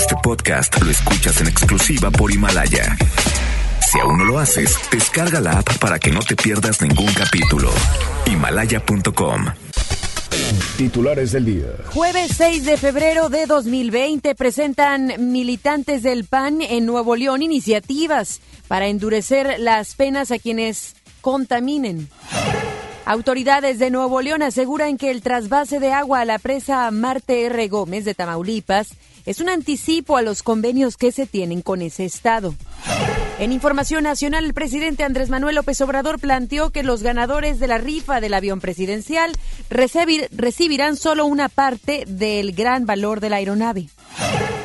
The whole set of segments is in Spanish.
Este podcast lo escuchas en exclusiva por Himalaya. Si aún no lo haces, descarga la app para que no te pierdas ningún capítulo. Himalaya.com. Titulares del día. Jueves 6 de febrero de 2020 presentan militantes del PAN en Nuevo León iniciativas para endurecer las penas a quienes contaminen. Autoridades de Nuevo León aseguran que el trasvase de agua a la presa Marte R. Gómez de Tamaulipas es un anticipo a los convenios que se tienen con ese estado. En información nacional, el presidente Andrés Manuel López Obrador planteó que los ganadores de la rifa del avión presidencial recibirán solo una parte del gran valor de la aeronave.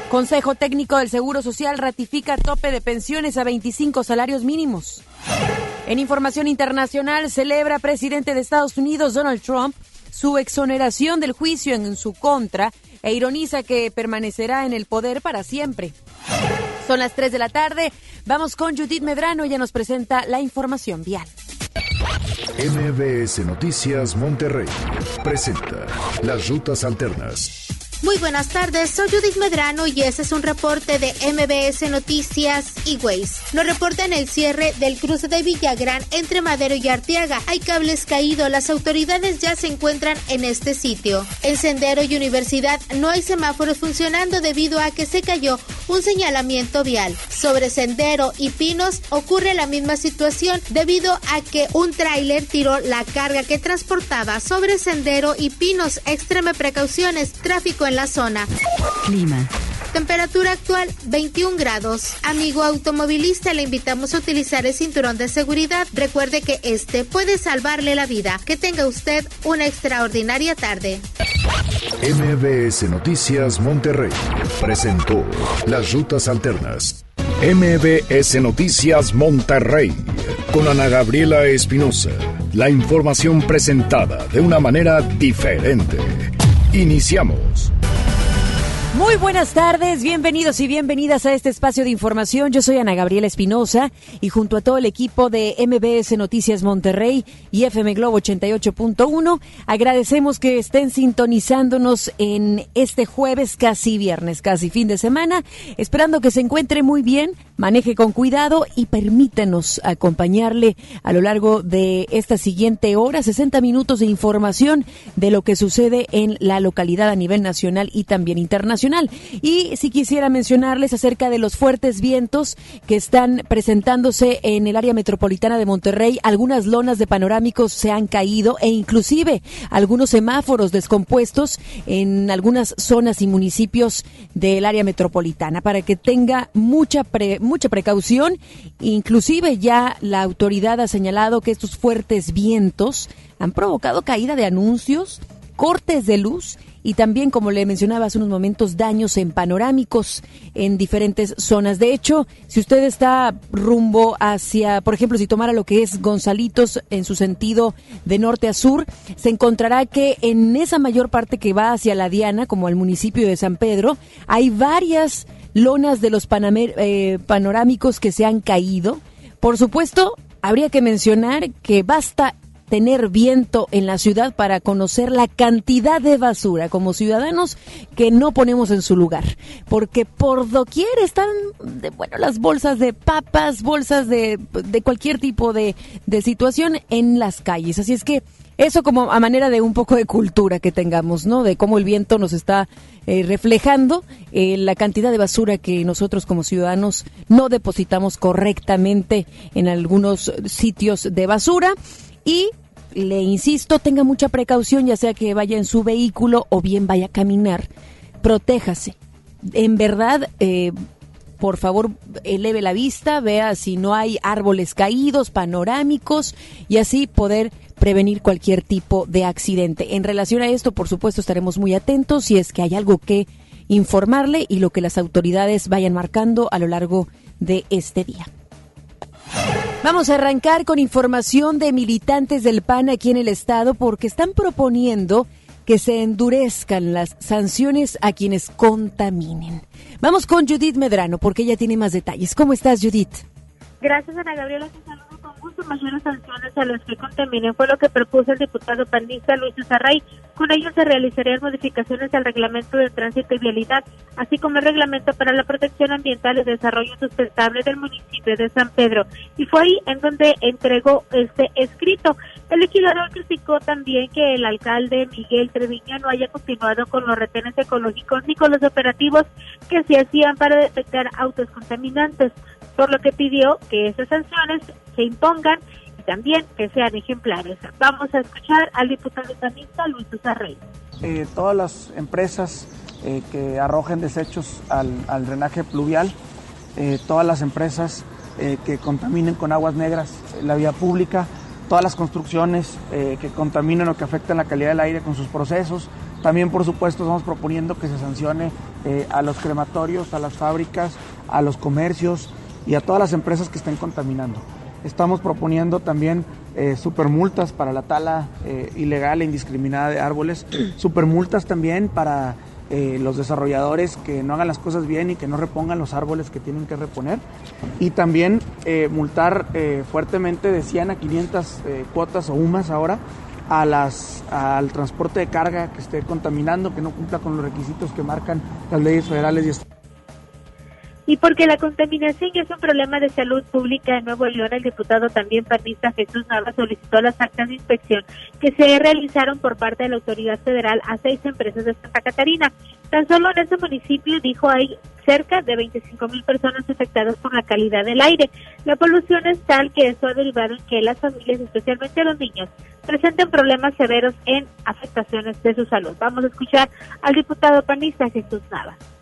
Consejo Técnico del Seguro Social ratifica tope de pensiones a 25 salarios mínimos. En información internacional, celebra presidente de Estados Unidos Donald Trump su exoneración del juicio en su contra e ironiza que permanecerá en el poder para siempre. Son las 3 de la tarde. Vamos con Judith Medrano. Ella nos presenta la información vial. MBS Noticias Monterrey presenta las rutas alternas. Muy buenas tardes, soy Judith Medrano y este es un reporte de MBS Noticias y Waze. Nos reportan el cierre del cruce de Villagrán entre Madero y Arteaga. Hay cables caídos, las autoridades ya se encuentran en este sitio. En Sendero y Universidad no hay semáforos funcionando debido a que se cayó un señalamiento vial. Sobre Sendero y Pinos ocurre la misma situación debido a que un tráiler tiró la carga que transportaba sobre Sendero y Pinos. Extreme precauciones, tráfico en la zona. Clima. Temperatura actual 21 grados. Amigo automovilista, le invitamos a utilizar el cinturón de seguridad. Recuerde que este puede salvarle la vida. Que tenga usted una extraordinaria tarde. MBS Noticias Monterrey presentó las rutas alternas. MBS Noticias Monterrey con Ana Gabriela Espinosa. La información presentada de una manera diferente. Iniciamos. Muy buenas tardes, bienvenidos y bienvenidas a este espacio de información. Yo soy Ana Gabriela Espinosa y junto a todo el equipo de MBS Noticias Monterrey y FM Globo 88.1, agradecemos que estén sintonizándonos en este jueves, casi viernes, casi fin de semana, esperando que se encuentre muy bien, maneje con cuidado y permítanos acompañarle a lo largo de esta siguiente hora, 60 minutos de información de lo que sucede en la localidad a nivel nacional y también internacional. Y si quisiera mencionarles acerca de los fuertes vientos que están presentándose en el área metropolitana de Monterrey, algunas lonas de panorámicos se han caído e inclusive algunos semáforos descompuestos en algunas zonas y municipios del área metropolitana. Para que tenga mucha mucha precaución, inclusive ya la autoridad ha señalado que estos fuertes vientos han provocado caída de anuncios, cortes de luz y también, como le mencionaba hace unos momentos, daños en panorámicos en diferentes zonas. De hecho, si usted está rumbo hacia, por ejemplo, si tomara lo que es Gonzalitos en su sentido de norte a sur, se encontrará que en esa mayor parte que va hacia la Diana, como al municipio de San Pedro, hay varias lonas de los eh, panorámicos que se han caído. Por supuesto, habría que mencionar que basta tener viento en la ciudad para conocer la cantidad de basura como ciudadanos que no ponemos en su lugar. Porque por doquier están, bueno, las bolsas de papas, bolsas de, de cualquier tipo de, de situación en las calles. Así es que eso como a manera de un poco de cultura que tengamos, ¿no? De cómo el viento nos está eh, reflejando eh, la cantidad de basura que nosotros como ciudadanos no depositamos correctamente en algunos sitios de basura y le insisto, tenga mucha precaución, ya sea que vaya en su vehículo o bien vaya a caminar. Protéjase. En verdad, eh, por favor, eleve la vista, vea si no hay árboles caídos, panorámicos y así poder prevenir cualquier tipo de accidente. En relación a esto, por supuesto, estaremos muy atentos si es que hay algo que informarle y lo que las autoridades vayan marcando a lo largo de este día. Vamos a arrancar con información de militantes del PAN aquí en el estado porque están proponiendo que se endurezcan las sanciones a quienes contaminen. Vamos con Judith Medrano porque ella tiene más detalles. ¿Cómo estás, Judith? Gracias, Ana Gabriela. Justo mayores sanciones a los que contaminen fue lo que propuso el diputado panista Luis Zarray. Con ello se realizarían modificaciones al reglamento de tránsito y vialidad, así como el reglamento para la protección ambiental y desarrollo sustentable del municipio de San Pedro. Y fue ahí en donde entregó este escrito. El legislador criticó también que el alcalde Miguel Treviño no haya continuado con los retenes ecológicos ni con los operativos que se hacían para detectar autos contaminantes por lo que pidió que esas sanciones se impongan y también que sean ejemplares. Vamos a escuchar al diputado panista Luis Rey. Eh, todas las empresas eh, que arrojen desechos al, drenaje pluvial, eh, todas las empresas eh, que contaminen con aguas negras la vía pública, todas las construcciones que contaminen o que afecten la calidad del aire con sus procesos. También, por supuesto, estamos proponiendo que se sancione a los crematorios, a las fábricas, a los comercios, y a todas las empresas que estén contaminando. Estamos proponiendo también eh, supermultas para la tala eh, ilegal e indiscriminada de árboles, supermultas también para eh, los desarrolladores que no hagan las cosas bien y que no repongan los árboles que tienen que reponer. Y también multar fuertemente de 100 a 500 cuotas o UMAS ahora a las, al transporte de carga que esté contaminando, que no cumpla con los requisitos que marcan las leyes federales y estatales y porque la contaminación es un problema de salud pública en Nuevo León, el diputado también panista Jesús Navas solicitó las actas de inspección que se realizaron por parte de la autoridad federal a seis empresas de Santa Catarina. Tan solo en ese municipio, dijo, hay cerca de 25 mil personas afectadas por la calidad del aire. La polución es tal que eso ha derivado en que las familias, especialmente los niños, presenten problemas severos en afectaciones de su salud. Vamos a escuchar al diputado panista Jesús Navas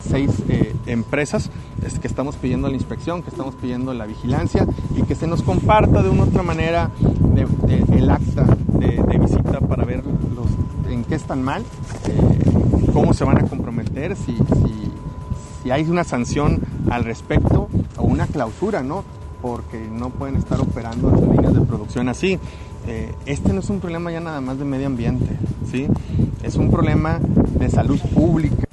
seis eh, empresas es que estamos pidiendo la inspección, que estamos pidiendo la vigilancia y que se nos comparta de una u otra manera el acta de, visita para ver en qué están mal, eh, cómo se van a comprometer, si, si, hay una sanción al respecto o una clausura, ¿no? Porque no pueden estar operando las líneas de producción así. Eh, este no es un problema ya nada más de medio ambiente, ¿sí? Es un problema de salud pública.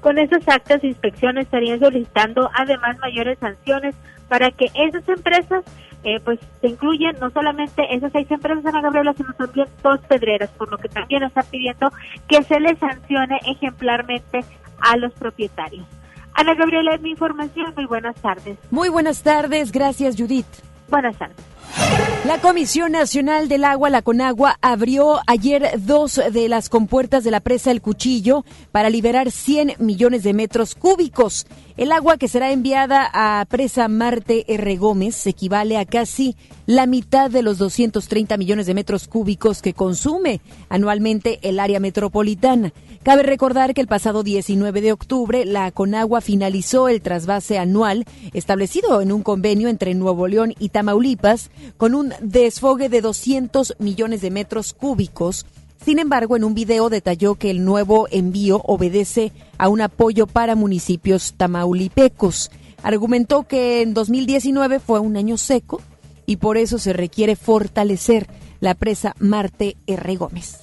Con esas actas de inspección estarían solicitando además mayores sanciones para que esas empresas eh, pues se incluyen no solamente esas seis empresas Ana Gabriela, sino también dos pedreras, por lo que también está pidiendo que se les sancione ejemplarmente a los propietarios. Ana Gabriela, es mi información. Muy buenas tardes. Muy buenas tardes. Gracias, Judith. Buenas tardes. La Comisión Nacional del Agua, la Conagua, abrió ayer dos de las compuertas de la presa El Cuchillo para liberar 100 millones de metros cúbicos. El agua que será enviada a presa Marte R. Gómez equivale a casi la mitad de los 230 millones de metros cúbicos que consume anualmente el área metropolitana. Cabe recordar que el pasado 19 de octubre la Conagua finalizó el trasvase anual establecido en un convenio entre Nuevo León y Tamaulipas con un desfogue de 200 millones de metros cúbicos. Sin embargo, en un video detalló que el nuevo envío obedece a un apoyo para municipios tamaulipecos. Argumentó que en 2019 fue un año seco y por eso se requiere fortalecer la presa Marte R. Gómez.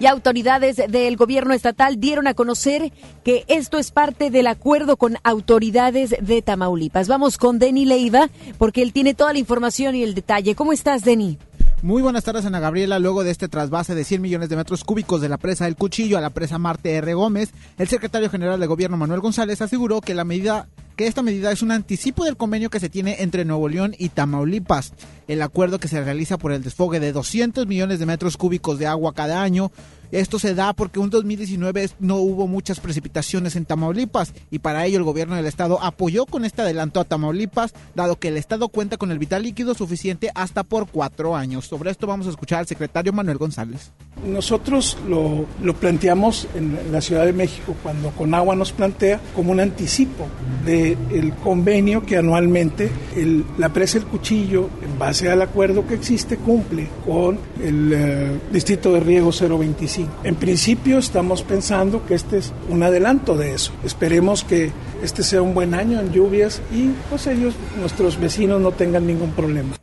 Y autoridades del gobierno estatal dieron a conocer que esto es parte del acuerdo con autoridades de Tamaulipas. Vamos con Denny Leiva porque él tiene toda la información y el detalle. ¿Cómo estás, Denny? Muy buenas tardes, Ana Gabriela. Luego de este trasvase de 100 millones de metros cúbicos de la presa El Cuchillo a la presa Marte R. Gómez, el secretario general de gobierno Manuel González aseguró que la medida que esta medida es un anticipo del convenio que se tiene entre Nuevo León y Tamaulipas. El acuerdo que se realiza por el desfogue de 200 millones de metros cúbicos de agua cada año esto se da porque en 2019 no hubo muchas precipitaciones en Tamaulipas y para ello el gobierno del estado apoyó con este adelanto a Tamaulipas, dado que el estado cuenta con el vital líquido suficiente hasta por cuatro años. Sobre esto vamos a escuchar al secretario Manuel González. Nosotros lo, planteamos en la Ciudad de México cuando Conagua nos plantea como un anticipo del convenio que anualmente la presa El Cuchillo, en base al acuerdo que existe, cumple con el eh, Distrito de Riego 025. En principio estamos pensando que este es un adelanto de eso. Esperemos que este sea un buen año en lluvias y pues ellos, nuestros vecinos, no tengan ningún problema.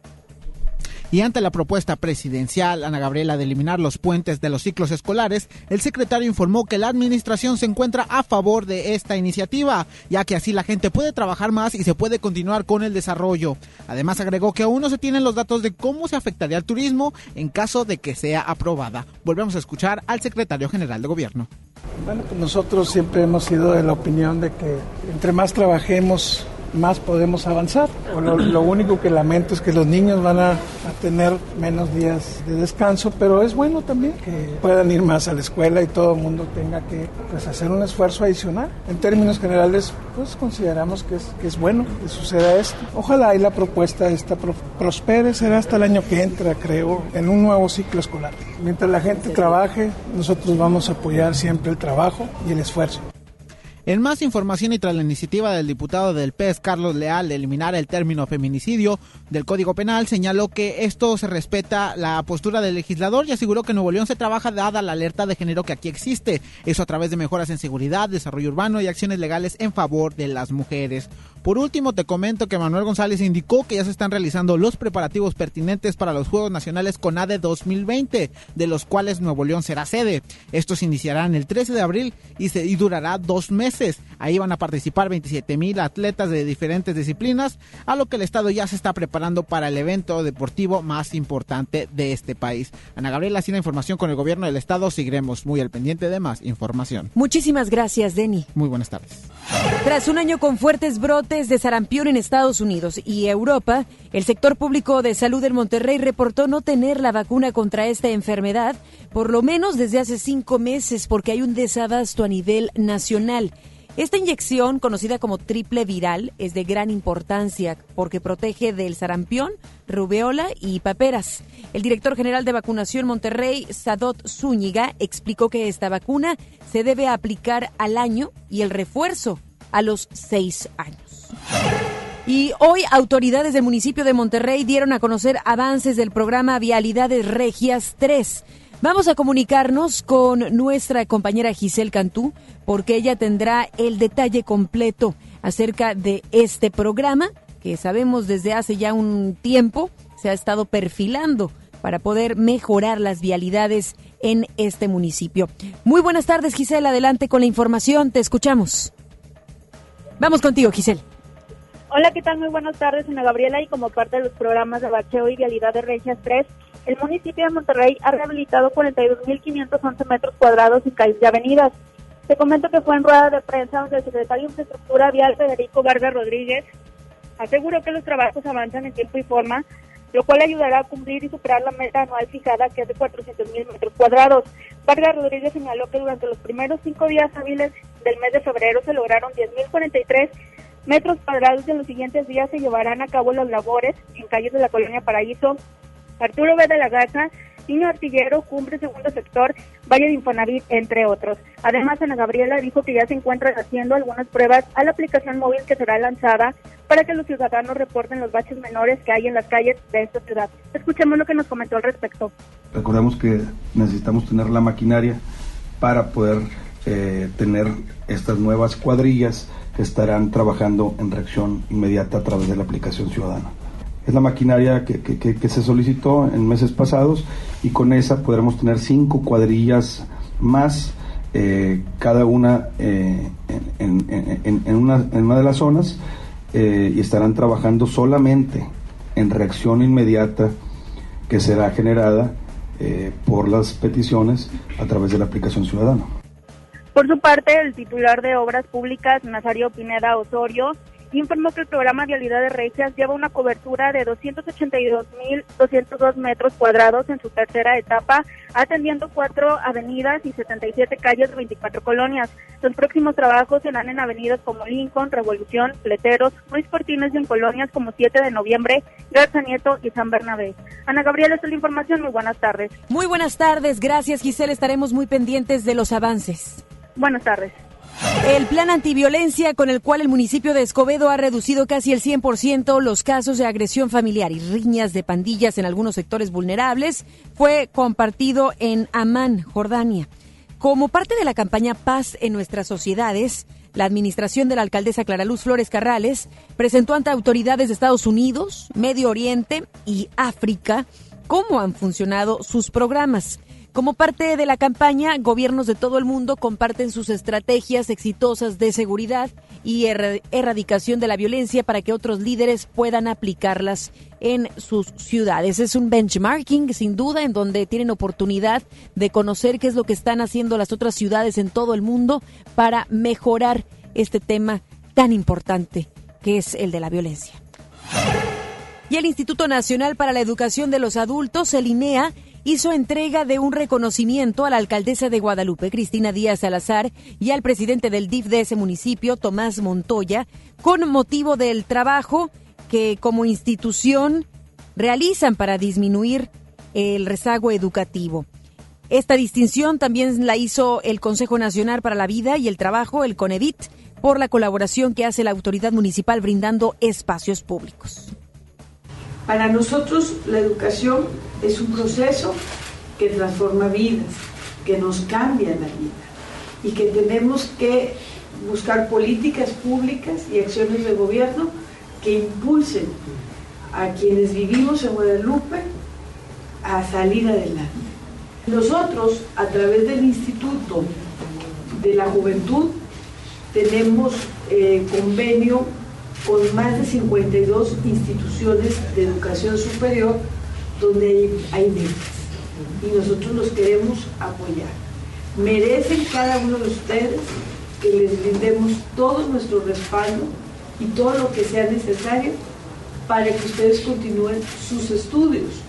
Y ante la propuesta presidencial, Ana Gabriela, de eliminar los puentes de los ciclos escolares, el secretario informó que la administración se encuentra a favor de esta iniciativa, ya que así la gente puede trabajar más y se puede continuar con el desarrollo. Además agregó que aún no se tienen los datos de cómo se afectaría al turismo en caso de que sea aprobada. Volvemos a escuchar al secretario general de gobierno. Bueno, pues nosotros siempre hemos sido de la opinión de que entre más trabajemos más podemos avanzar. lo, único que lamento es que los niños van a, tener menos días de descanso, pero es bueno también que puedan ir más a la escuela y todo el mundo tenga que pues, hacer un esfuerzo adicional. En términos generales, pues consideramos que es, que es bueno que suceda esto. Ojalá y la propuesta esta prospere, será hasta el año que entra, creo, en un nuevo ciclo escolar. Mientras la gente trabaje, nosotros vamos a apoyar siempre el trabajo y el esfuerzo. En más información y tras la iniciativa del diputado del PES, Carlos Leal, de eliminar el término feminicidio del Código Penal, señaló que esto se respeta la postura del legislador y aseguró que Nuevo León se trabaja dada la alerta de género que aquí existe. Eso a través de mejoras en seguridad, desarrollo urbano y acciones legales en favor de las mujeres. Por último, te comento que Manuel González indicó que ya se están realizando los preparativos pertinentes para los Juegos Nacionales CONADE 2020, de los cuales Nuevo León será sede. Estos iniciarán el 13 de abril y, se, y durará dos meses. Ahí van a participar 27 mil atletas de diferentes disciplinas, a lo que el Estado ya se está preparando para el evento deportivo más importante de este país. Ana Gabriela, sin la información con el gobierno del Estado, seguiremos muy al pendiente de más información. Muchísimas gracias, Denny. Muy buenas tardes. Tras un año con fuertes brotes de sarampión en Estados Unidos y Europa, el sector público de salud en Monterrey reportó no tener la vacuna contra esta enfermedad, por lo menos desde hace cinco meses, porque hay un desabasto a nivel nacional. Esta inyección, conocida como triple viral, es de gran importancia porque protege del sarampión, rubeola y paperas. El director general de vacunación Monterrey, Sadot Zúñiga, explicó que esta vacuna se debe aplicar al año y el refuerzo a los seis años. Y hoy autoridades del municipio de Monterrey dieron a conocer avances del programa Vialidades Regias 3. Vamos a comunicarnos con nuestra compañera Giselle Cantú porque ella tendrá el detalle completo acerca de este programa que sabemos desde hace ya un tiempo se ha estado perfilando para poder mejorar las vialidades en este municipio. Muy buenas tardes, Giselle. Adelante con la información. Te escuchamos. Vamos contigo, Giselle. Hola, ¿qué tal? Muy buenas tardes, Ana Gabriela. Y como parte de los programas de bacheo y vialidad de Regias 3, el municipio de Monterrey ha rehabilitado 42.511 metros cuadrados y calles y avenidas. Te comento que fue en rueda de prensa donde el secretario de Infraestructura Vial Federico Vargas Rodríguez aseguró que los trabajos avanzan en tiempo y forma, lo cual ayudará a cumplir y superar la meta anual fijada que es de 400.000 metros cuadrados. Vargas Rodríguez señaló que durante los primeros cinco días hábiles del mes de febrero se lograron 10.043 metros cuadrados en los siguientes días se llevarán a cabo las labores en calles de la colonia Paraíso, Arturo B. de la Garza, Niño Artillero, Cumbre Segundo Sector, Valle de Infonavit, entre otros. Además, Ana Gabriela dijo que ya se encuentran haciendo algunas pruebas a la aplicación móvil que será lanzada para que los ciudadanos reporten los baches menores que hay en las calles de esta ciudad. Escuchemos lo que nos comentó al respecto. Recordemos que necesitamos tener la maquinaria para poder eh, tener estas nuevas cuadrillas estarán trabajando en reacción inmediata a través de la aplicación ciudadana es la maquinaria que, se solicitó en meses pasados y con esa podremos tener cinco cuadrillas más, eh, cada una, eh, en, una, de las zonas eh, y estarán trabajando solamente en reacción inmediata que será generada por las peticiones a través de la aplicación ciudadana. Por su parte, el titular de Obras Públicas, Nazario Pineda Osorio, informó que el programa Vialidad de Regias lleva una cobertura de 282.202 metros cuadrados en su tercera etapa, atendiendo cuatro avenidas y 77 calles de 24 colonias. Los próximos trabajos serán en avenidas como Lincoln, Revolución, Pleteros, Luis Cortines y en colonias como 7 de noviembre, Garza Nieto y San Bernabé. Ana Gabriela, esta es la información. Muy buenas tardes. Muy buenas tardes. Gracias, Giselle. Estaremos muy pendientes de los avances. Buenas tardes. El plan antiviolencia con el cual el municipio de Escobedo ha reducido casi el 100% los casos de agresión familiar y riñas de pandillas en algunos sectores vulnerables fue compartido en Amán, Jordania. Como parte de la campaña Paz en nuestras sociedades, la administración de la alcaldesa Clara Luz Flores Carrales presentó ante autoridades de Estados Unidos, Medio Oriente y África cómo han funcionado sus programas. Como parte de la campaña, gobiernos de todo el mundo comparten sus estrategias exitosas de seguridad y erradicación de la violencia para que otros líderes puedan aplicarlas en sus ciudades. Es un benchmarking, sin duda, en donde tienen oportunidad de conocer qué es lo que están haciendo las otras ciudades en todo el mundo para mejorar este tema tan importante que es el de la violencia. Y el Instituto Nacional para la Educación de los Adultos, el INEA, hizo entrega de un reconocimiento a la alcaldesa de Guadalupe, Cristina Díaz Salazar, y al presidente del DIF de ese municipio, Tomás Montoya, con motivo del trabajo que como institución realizan para disminuir el rezago educativo. Esta distinción también la hizo el Consejo Nacional para la Vida y el Trabajo, el CONEVIT, por la colaboración que hace la autoridad municipal brindando espacios públicos. Para nosotros la educación es un proceso que transforma vidas, que nos cambia la vida y que tenemos que buscar políticas públicas y acciones de gobierno que impulsen a quienes vivimos en Guadalupe a salir adelante. Nosotros, a través del Instituto de la Juventud, tenemos eh, convenio con más de 52 instituciones de educación superior donde hay, hay y nosotros los queremos apoyar. Merecen cada uno de ustedes que les brindemos todo nuestro respaldo y todo lo que sea necesario para que ustedes continúen sus estudios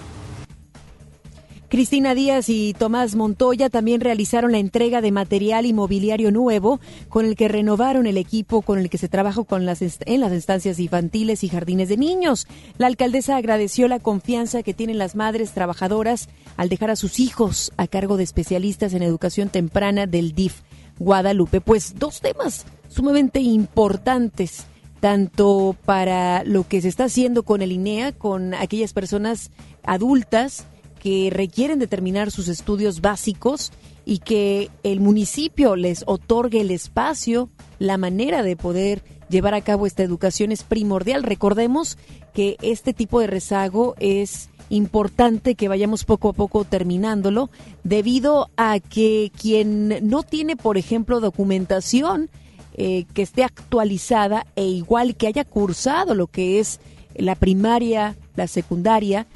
Cristina Díaz y Tomás Montoya también realizaron la entrega de material inmobiliario nuevo con el que renovaron el equipo con el que se trabaja con las en las estancias infantiles y jardines de niños. La alcaldesa agradeció la confianza que tienen las madres trabajadoras al dejar a sus hijos a cargo de especialistas en educación temprana del DIF Guadalupe. Pues dos temas sumamente importantes tanto para lo que se está haciendo con el INEA, con aquellas personas adultas que requieren determinar sus estudios básicos y que el municipio les otorgue el espacio, la manera de poder llevar a cabo esta educación es primordial. Recordemos que este tipo de rezago es importante que vayamos poco a poco terminándolo debido a que quien no tiene, por ejemplo, documentación eh, que esté actualizada e igual que haya cursado lo que es la primaria, la secundaria,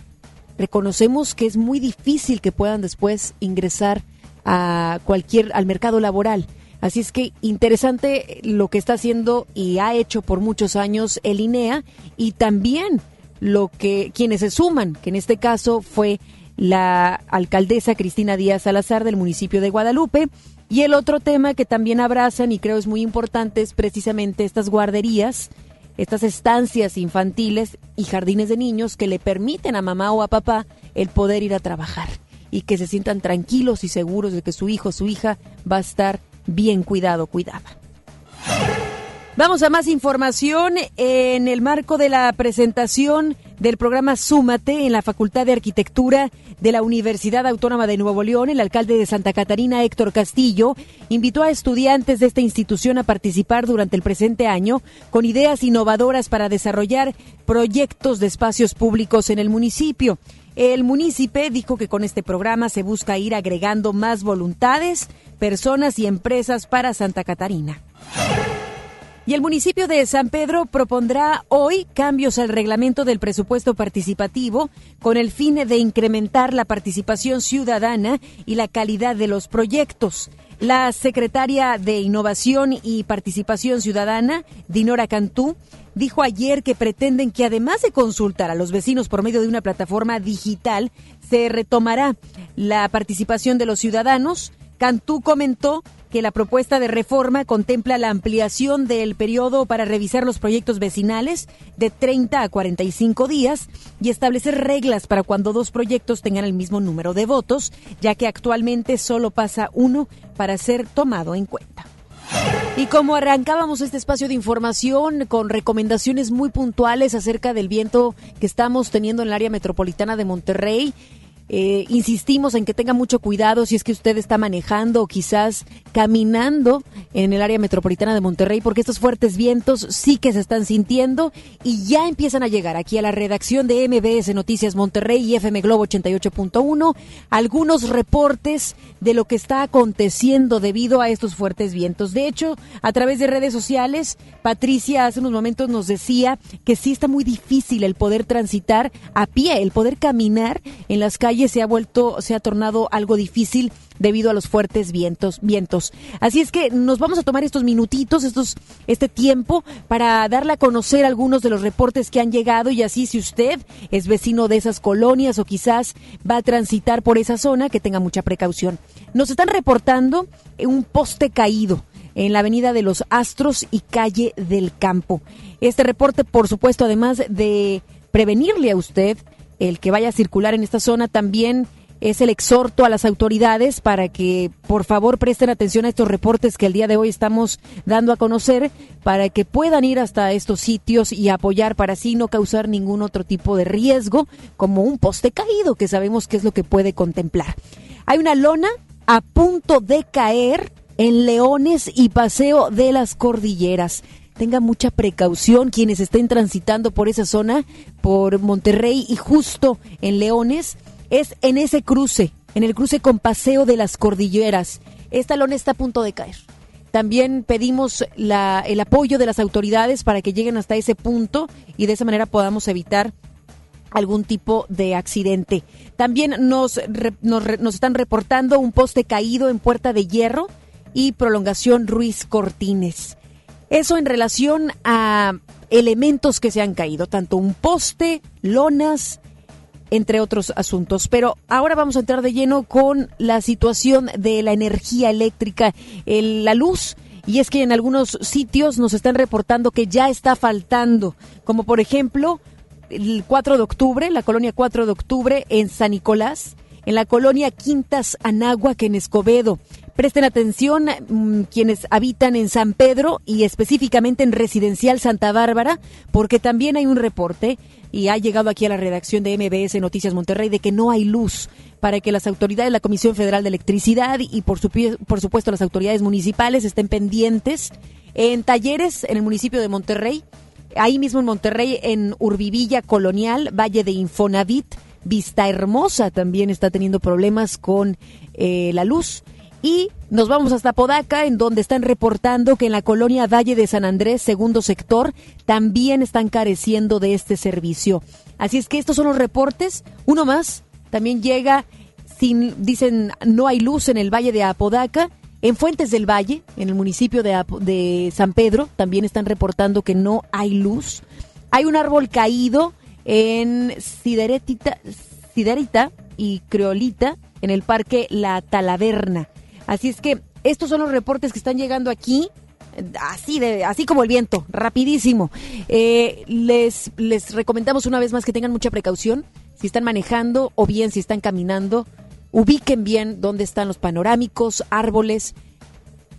reconocemos que es muy difícil que puedan después ingresar a cualquier al mercado laboral. Así es que interesante lo que está haciendo y ha hecho por muchos años el INEA y también lo que quienes se suman, que en este caso fue la alcaldesa Cristina Díaz Salazar del municipio de Guadalupe. Y el otro tema que también abrazan y creo es muy importante es precisamente estas guarderías estas estancias infantiles y jardines de niños que le permiten a mamá o a papá el poder ir a trabajar y que se sientan tranquilos y seguros de que su hijo o su hija va a estar bien cuidado, cuidada. Vamos a más información en el marco de la presentación del programa Súmate en la Facultad de Arquitectura de la Universidad Autónoma de Nuevo León, el alcalde de Santa Catarina, Héctor Castillo, invitó a estudiantes de esta institución a participar durante el presente año con ideas innovadoras para desarrollar proyectos de espacios públicos en el municipio. El municipio dijo que con este programa se busca ir agregando más voluntades, personas y empresas para Santa Catarina. Y el municipio de San Pedro propondrá hoy cambios al reglamento del presupuesto participativo con el fin de incrementar la participación ciudadana y la calidad de los proyectos. La secretaria de Innovación y Participación Ciudadana, Dinora Cantú, dijo ayer que pretenden que además de consultar a los vecinos por medio de una plataforma digital, se retomará la participación de los ciudadanos. Cantú comentó que la propuesta de reforma contempla la ampliación del periodo para revisar los proyectos vecinales de 30 a 45 días y establecer reglas para cuando dos proyectos tengan el mismo número de votos, ya que actualmente solo pasa uno para ser tomado en cuenta. Y como arrancábamos este espacio de información con recomendaciones muy puntuales acerca del viento que estamos teniendo en el área metropolitana de Monterrey, Eh, insistimos en que tenga mucho cuidado si es que usted está manejando o quizás caminando en el área metropolitana de Monterrey, porque estos fuertes vientos sí que se están sintiendo y ya empiezan a llegar aquí a la redacción de MBS Noticias Monterrey y FM Globo 88.1 algunos reportes de lo que está aconteciendo debido a estos fuertes vientos. De hecho, a través de redes sociales, Patricia hace unos momentos nos decía que sí está muy difícil el poder transitar a pie, el poder caminar en las calles se ha vuelto, se ha tornado algo difícil debido a los fuertes vientos, vientos. Así es que nos vamos a tomar estos minutitos, estos, este tiempo para darle a conocer algunos de los reportes que han llegado y así si usted es vecino de esas colonias o quizás va a transitar por esa zona, que tenga mucha precaución. Nos están reportando un poste caído en la Avenida de los Astros y Calle del Campo. Este reporte, por supuesto, además de prevenirle a usted el que vaya a circular en esta zona también es el exhorto a las autoridades para que por favor presten atención a estos reportes que el día de hoy estamos dando a conocer para que puedan ir hasta estos sitios y apoyar para así no causar ningún otro tipo de riesgo como un poste caído que sabemos que es lo que puede contemplar. Hay una lona a punto de caer en Leones y Paseo de las Cordilleras tengan mucha precaución quienes estén transitando por esa zona, por Monterrey y justo en Leones, es en ese cruce, en el cruce con Paseo de las Cordilleras. Esta lona está a punto de caer. También pedimos la, el apoyo de las autoridades para que lleguen hasta ese punto y de esa manera podamos evitar algún tipo de accidente. También nos, nos, nos están reportando un poste caído en Puerta de Hierro y prolongación Ruiz Cortines. Eso en relación a elementos que se han caído, tanto un poste, lonas, entre otros asuntos. Pero ahora vamos a entrar de lleno con la situación de la energía eléctrica, la luz. Y es que en algunos sitios nos están reportando que ya está faltando, como por ejemplo el 4 de octubre, la colonia 4 de octubre en San Nicolás, en la colonia Quintas Anáhuac en Escobedo, Presten atención mm, quienes habitan en San Pedro y específicamente en Residencial Santa Bárbara, porque también hay un reporte y ha llegado aquí a la redacción de MBS Noticias Monterrey de que no hay luz para que las autoridades, la Comisión Federal de Electricidad y por, por supuesto las autoridades municipales estén pendientes en talleres en el municipio de Monterrey, ahí mismo en Monterrey, en Urbivilla Colonial, Valle de Infonavit, Vista Hermosa también está teniendo problemas con eh, la luz. Y nos vamos hasta Podaca, en donde están reportando que en la colonia Valle de San Andrés, segundo sector, también están careciendo de este servicio. Así es que estos son los reportes. Uno más, también llega, sin, dicen, no hay luz en el Valle de Apodaca. En Fuentes del Valle, en el municipio de, de San Pedro, también están reportando que no hay luz. Hay un árbol caído en Siderita, Siderita y Creolita, en el parque La Talaverna. Así es que estos son los reportes que están llegando aquí así de así como el viento, rapidísimo. Eh, les les recomendamos una vez más que tengan mucha precaución si están manejando o bien si están caminando, ubiquen bien dónde están los panorámicos, árboles.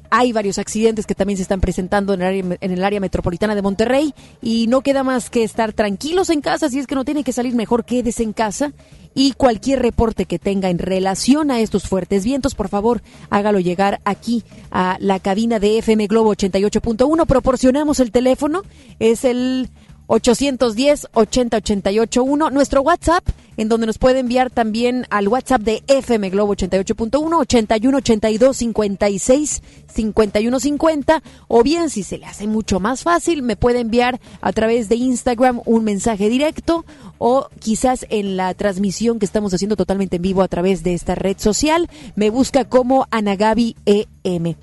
Hay varios accidentes que también se están presentando en el, área, en el área metropolitana de Monterrey y no queda más que estar tranquilos en casa. Si es que no tiene que salir, mejor quédese en casa y cualquier reporte que tenga en relación a estos fuertes vientos, por favor, hágalo llegar aquí a la cabina de FM Globo 88.1. Proporcionamos el teléfono, es el 810-80881. Nuestro WhatsApp, en donde nos puede enviar también al WhatsApp de FM Globo 88.1, 81 82 56 51 50. O bien, si se le hace mucho más fácil, me puede enviar a través de Instagram un mensaje directo o quizás en la transmisión que estamos haciendo totalmente en vivo a través de esta red social. Me busca como Anagabi EM.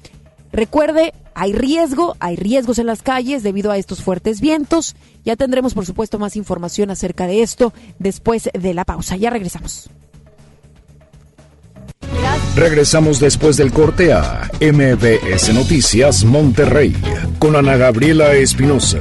Recuerde, hay riesgo, hay riesgos en las calles debido a estos fuertes vientos. Ya tendremos, por supuesto, más información acerca de esto después de la pausa. Ya regresamos. Regresamos después del corte a MBS Noticias Monterrey con Ana Gabriela Espinosa.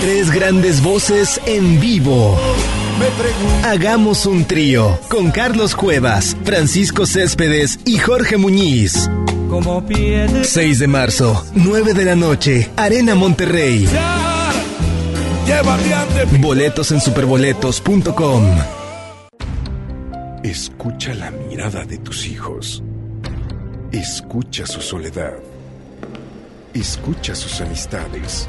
Tres grandes voces en vivo. Hagamos un trío con Carlos Cuevas, Francisco Céspedes y Jorge Muñiz. 6 de marzo, 9 de la noche, Arena Monterrey. Boletos en superboletos.com. Escucha la mirada de tus hijos. Escucha su soledad. Escucha sus amistades.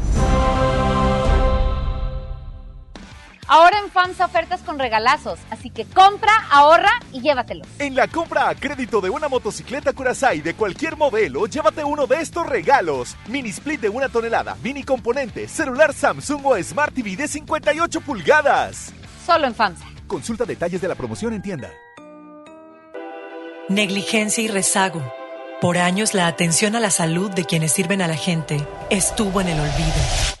Ahora en FAMSA ofertas con regalazos, así que compra, ahorra y llévatelos. En la compra a crédito de una motocicleta Curaçao de cualquier modelo, llévate uno de estos regalos. Mini split de una tonelada, mini componente, celular Samsung o Smart TV de 58 pulgadas. Solo en FAMSA. Consulta detalles de la promoción en tienda. Negligencia y rezago. Por años la atención a la salud de quienes sirven a la gente estuvo en el olvido.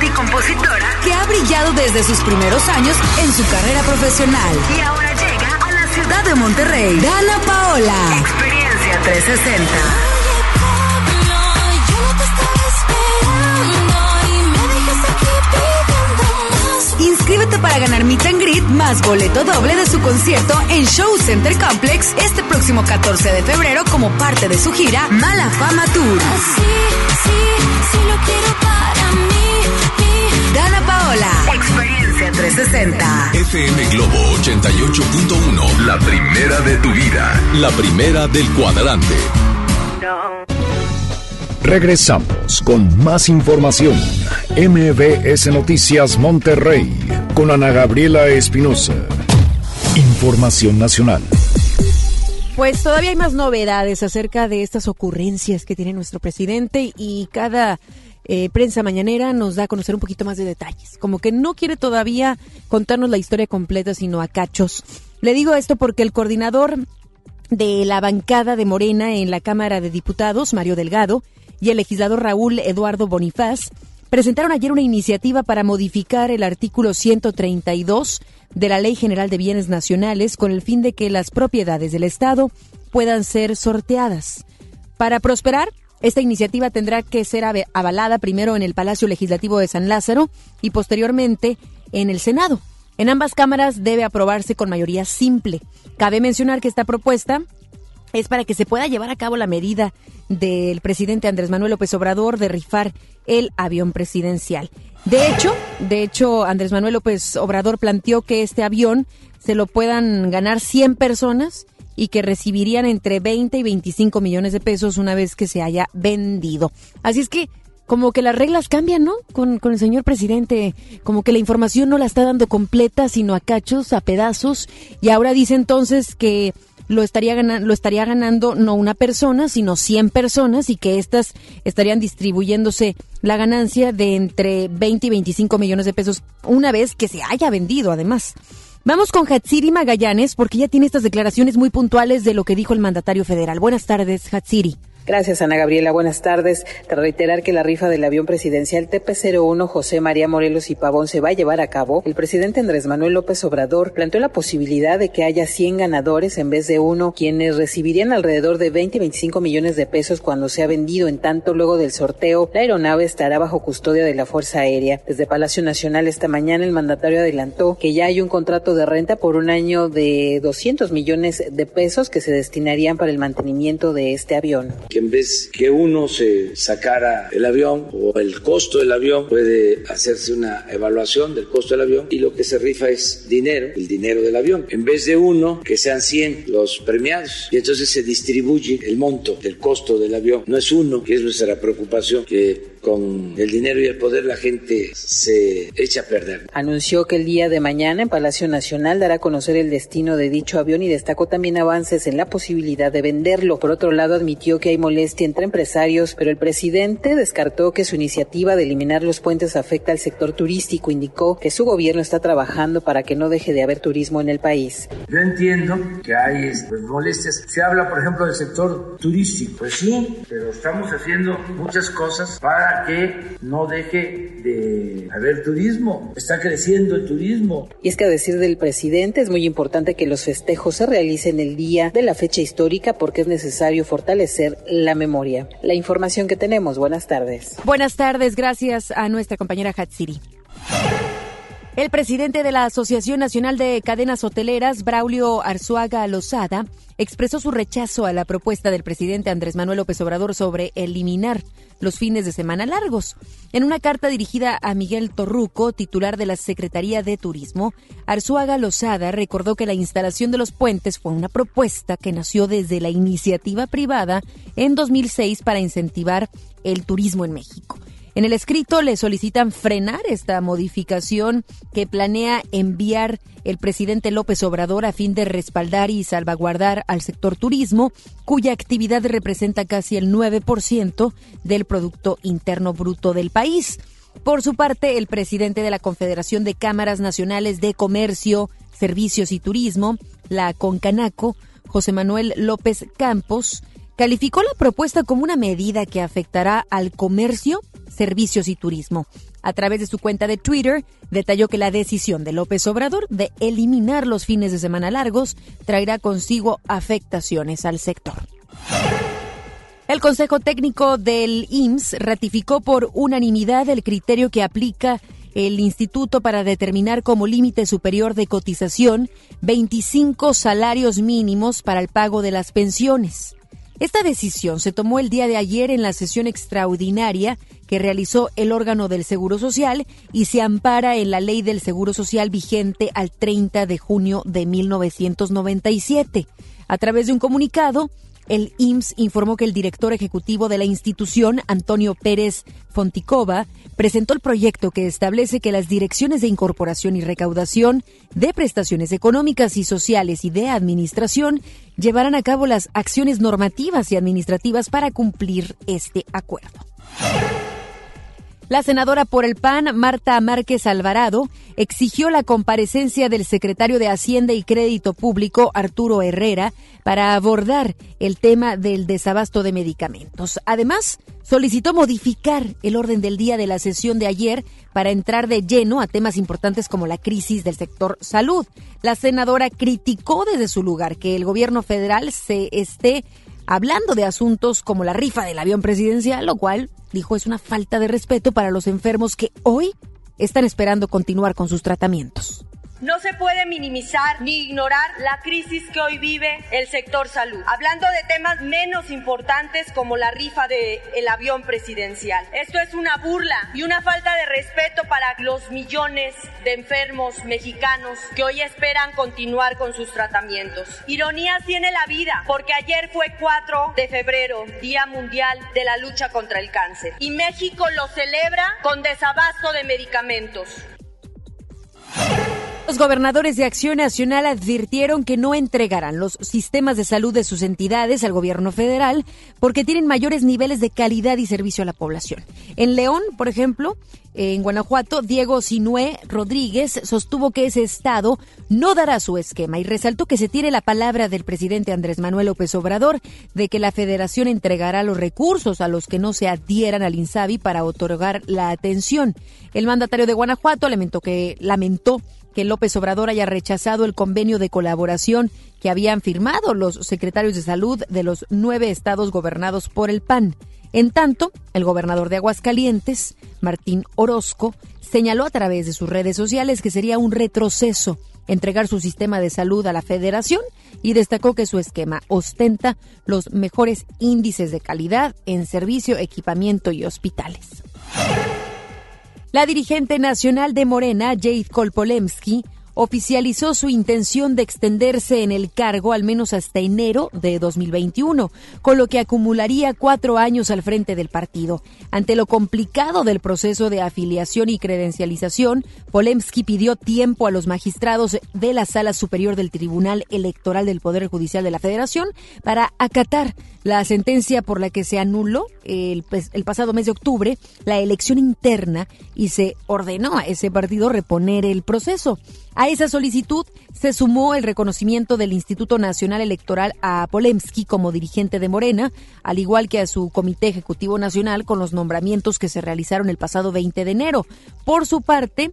cantante y compositora que ha brillado desde sus primeros años en su carrera profesional. Y ahora llega a la ciudad de Monterrey. Dana Paola. Experiencia 360. Inscríbete para ganar Meet and Greet más boleto doble de su concierto en Show Center Complex este próximo 14 de febrero como parte de su gira Mala Fama Tour. Dana Paola. Experiencia 360. FM Globo 88.1. La primera de tu vida. La primera del cuadrante. Regresamos con más información. MBS Noticias Monterrey con Ana Gabriela Espinosa. Información nacional. Pues todavía hay más novedades acerca de estas ocurrencias que tiene nuestro presidente y cada eh, prensa mañanera nos da a conocer un poquito más de detalles. Como que no quiere todavía contarnos la historia completa, sino a cachos. Le digo esto porque el coordinador de la bancada de Morena en la Cámara de Diputados, Mario Delgado, y el legislador Raúl Eduardo Bonifaz presentaron ayer una iniciativa para modificar el artículo 132 de la Ley General de Bienes Nacionales con el fin de que las propiedades del Estado puedan ser sorteadas. Para prosperar, esta iniciativa tendrá que ser avalada primero en el Palacio Legislativo de San Lázaro y posteriormente en el Senado. En ambas cámaras debe aprobarse con mayoría simple. Cabe mencionar que esta propuesta es para que se pueda llevar a cabo la medida del presidente Andrés Manuel López Obrador de rifar el avión presidencial. De hecho, de hecho, Andrés Manuel López Obrador planteó que este avión se lo puedan ganar 100 personas y que recibirían entre 20 y 25 millones de pesos una vez que se haya vendido. Así es que como que las reglas cambian, ¿no? Con, con, el señor presidente, como que la información no la está dando completa, sino a cachos, a pedazos, y ahora dice entonces que lo estaría, ganando, lo estaría ganando no una persona, sino 100 personas y que éstas estarían distribuyéndose la ganancia de entre 20 y 25 millones de pesos una vez que se haya vendido, además. Vamos con Hatsiri Magallanes porque ya tiene estas declaraciones muy puntuales de lo que dijo el mandatario federal. Buenas tardes, Hatsiri. Gracias, Ana Gabriela. Buenas tardes. Tras reiterar que la rifa del avión presidencial TP-01 José María Morelos y Pavón se va a llevar a cabo, el presidente Andrés Manuel López Obrador planteó la posibilidad de que haya 100 ganadores en vez de uno, quienes recibirían alrededor de 20 y 25 millones de pesos cuando sea vendido. En tanto, luego del sorteo, la aeronave estará bajo custodia de la Fuerza Aérea. Desde Palacio Nacional esta mañana, el mandatario adelantó que ya hay un contrato de renta por un año de 200 millones de pesos que se destinarían para el mantenimiento de este avión en vez que uno se sacara el avión o el costo del avión, puede hacerse una evaluación del costo del avión y lo que se rifa es dinero, el dinero del avión. En vez de uno, que sean 100 los premiados y entonces se distribuye el monto del costo del avión. No es uno, que es nuestra preocupación, que con el dinero y el poder la gente se echa a perder. Anunció que el día de mañana en Palacio Nacional dará a conocer el destino de dicho avión y destacó también avances en la posibilidad de venderlo. Por otro lado, admitió que hay molestia entre empresarios, pero el presidente descartó que su iniciativa de eliminar los puentes afecta al sector turístico. Indicó que su gobierno está trabajando para que no deje de haber turismo en el país. Yo entiendo que hay pues, molestias. Se habla, por ejemplo, del sector turístico. Pues sí, pero estamos haciendo muchas cosas para que no deje de haber turismo. Está creciendo el turismo. Y es que a decir del presidente es muy importante que los festejos se realicen el día de la fecha histórica porque es necesario fortalecer la memoria. La información que tenemos. Buenas tardes. Buenas tardes. Gracias a nuestra compañera Hatsiri. El presidente de la Asociación Nacional de Cadenas Hoteleras, Braulio Arzuaga Lozada, expresó su rechazo a la propuesta del presidente Andrés Manuel López Obrador sobre eliminar los fines de semana largos. En una carta dirigida a Miguel Torruco, titular de la Secretaría de Turismo, Arzuaga Lozada recordó que la instalación de los puentes fue una propuesta que nació desde la iniciativa privada en 2006 para incentivar el turismo en México. En el escrito le solicitan frenar esta modificación que planea enviar el presidente López Obrador a fin de respaldar y salvaguardar al sector turismo, cuya actividad representa casi el 9% del Producto Interno Bruto del país. Por su parte, el presidente de la Confederación de Cámaras Nacionales de Comercio, Servicios y Turismo, la CONCANACO, José Manuel López Campos, calificó la propuesta como una medida que afectará al comercio Servicios y Turismo. A través de su cuenta de Twitter, detalló que la decisión de López Obrador de eliminar los fines de semana largos traerá consigo afectaciones al sector. El Consejo Técnico del IMSS ratificó por unanimidad el criterio que aplica el Instituto para determinar como límite superior de cotización 25 salarios mínimos para el pago de las pensiones. Esta decisión se tomó el día de ayer en la sesión extraordinaria que realizó el órgano del Seguro Social y se ampara en la ley del Seguro Social vigente al 30 de junio de 1997. A través de un comunicado, el IMSS informó que el director ejecutivo de la institución, Antonio Pérez Fonticova, presentó el proyecto que establece que las direcciones de incorporación y recaudación de prestaciones económicas y sociales y de administración llevarán a cabo las acciones normativas y administrativas para cumplir este acuerdo. La senadora por el PAN, Marta Márquez Alvarado, exigió la comparecencia del secretario de Hacienda y Crédito Público, Arturo Herrera, para abordar el tema del desabasto de medicamentos. Además, solicitó modificar el orden del día de la sesión de ayer para entrar de lleno a temas importantes como la crisis del sector salud. La senadora criticó desde su lugar que el gobierno federal se esté hablando de asuntos como la rifa del avión presidencial, lo cual, dijo, es una falta de respeto para los enfermos que hoy están esperando continuar con sus tratamientos. No se puede minimizar ni ignorar la crisis que hoy vive el sector salud, hablando de temas menos importantes como la rifa del el avión presidencial. Esto es una burla y una falta de respeto para los millones de enfermos mexicanos que hoy esperan continuar con sus tratamientos. Ironías tiene la vida, porque ayer fue 4 de febrero, Día Mundial de la Lucha contra el Cáncer, y México lo celebra con desabasto de medicamentos. Los gobernadores de Acción Nacional advirtieron que no entregarán los sistemas de salud de sus entidades al gobierno federal porque tienen mayores niveles de calidad y servicio a la población. En León, por ejemplo, en Guanajuato, Diego Sinué Rodríguez sostuvo que ese estado no dará su esquema y resaltó que se tiene la palabra del presidente Andrés Manuel López Obrador de que la federación entregará los recursos a los que no se adhieran al INSABI para otorgar la atención. El mandatario de Guanajuato lamentó que lamentó que López Obrador haya rechazado el convenio de colaboración que habían firmado los secretarios de salud de los nueve estados gobernados por el PAN. En tanto, el gobernador de Aguascalientes, Martín Orozco, señaló a través de sus redes sociales que sería un retroceso entregar su sistema de salud a la federación y destacó que su esquema ostenta los mejores índices de calidad en servicio, equipamiento y hospitales. La dirigente nacional de Morena, Jade Kolpolemsky, oficializó su intención de extenderse en el cargo al menos hasta enero de 2021, con lo que acumularía cuatro años al frente del partido. Ante lo complicado del proceso de afiliación y credencialización, Polemski pidió tiempo a los magistrados de la Sala Superior del Tribunal Electoral del Poder Judicial de la Federación para acatar la sentencia por la que se anuló el, pues, el pasado mes de octubre la elección interna y se ordenó a ese partido reponer el proceso. A esa solicitud se sumó el reconocimiento del Instituto Nacional Electoral a Polemski como dirigente de Morena, al igual que a su Comité Ejecutivo Nacional con los nombramientos que se realizaron el pasado 20 de enero. Por su parte,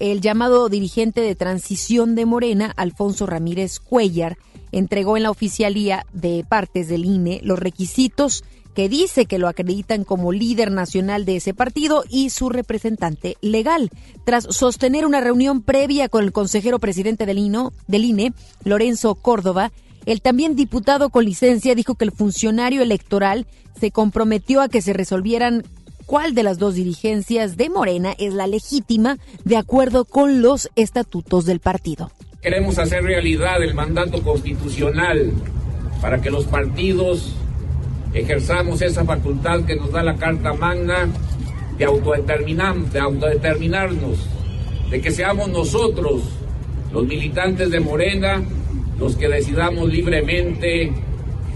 el llamado dirigente de transición de Morena, Alfonso Ramírez Cuellar, entregó en la oficialía de partes del INE los requisitos que dice que lo acreditan como líder nacional de ese partido y su representante legal. Tras sostener una reunión previa con el consejero presidente del, del INE, Lorenzo Córdoba, el también diputado con licencia dijo que el funcionario electoral se comprometió a que se resolvieran cuál de las dos dirigencias de Morena es la legítima de acuerdo con los estatutos del partido. Queremos hacer realidad el mandato constitucional para que los partidos ejerzamos esa facultad que nos da la Carta Magna de, de autodeterminarnos, de que seamos nosotros, los militantes de Morena, los que decidamos libremente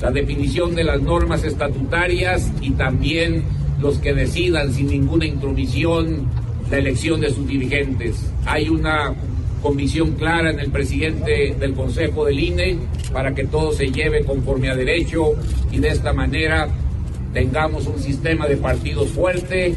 la definición de las normas estatutarias y también los que decidan sin ninguna intromisión la elección de sus dirigentes. Hay una comisión clara en el presidente del Consejo del INE para que todo se lleve conforme a derecho y de esta manera tengamos un sistema de partidos fuerte.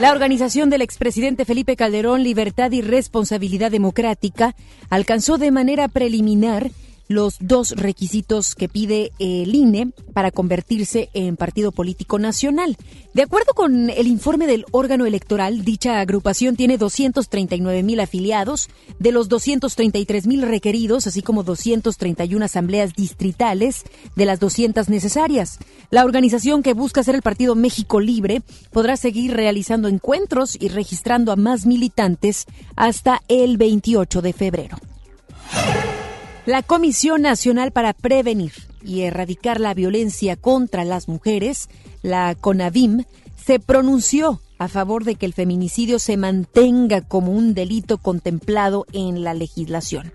La organización del expresidente Felipe Calderón, Libertad y Responsabilidad Democrática, alcanzó de manera preliminar los dos requisitos que pide el INE para convertirse en partido político nacional. De acuerdo con el informe del órgano electoral, dicha agrupación tiene 239 mil afiliados, de los 233 mil requeridos, así como 231 asambleas distritales de las 200 necesarias. La organización que busca ser el Partido México Libre podrá seguir realizando encuentros y registrando a más militantes hasta el 28 de febrero. La Comisión Nacional para Prevenir y Erradicar la Violencia contra las Mujeres, la CONAVIM, se pronunció a favor de que el feminicidio se mantenga como un delito contemplado en la legislación.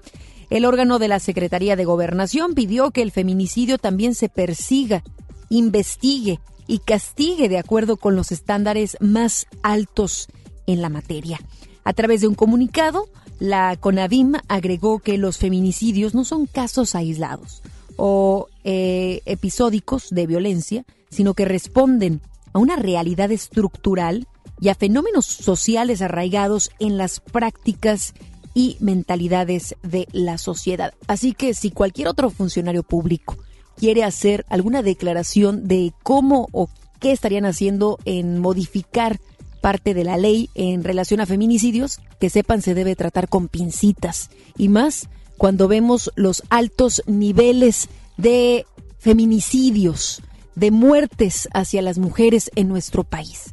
El órgano de la Secretaría de Gobernación pidió que el feminicidio también se persiga, investigue y castigue de acuerdo con los estándares más altos en la materia. A través de un comunicado, la CONAVIM agregó que los feminicidios no son casos aislados o eh, episódicos de violencia, sino que responden a una realidad estructural y a fenómenos sociales arraigados en las prácticas y mentalidades de la sociedad. Así que si cualquier otro funcionario público quiere hacer alguna declaración de cómo o qué estarían haciendo en modificar parte de la ley en relación a feminicidios, que sepan se debe tratar con pincitas. Y más cuando vemos los altos niveles de feminicidios, de muertes hacia las mujeres en nuestro país.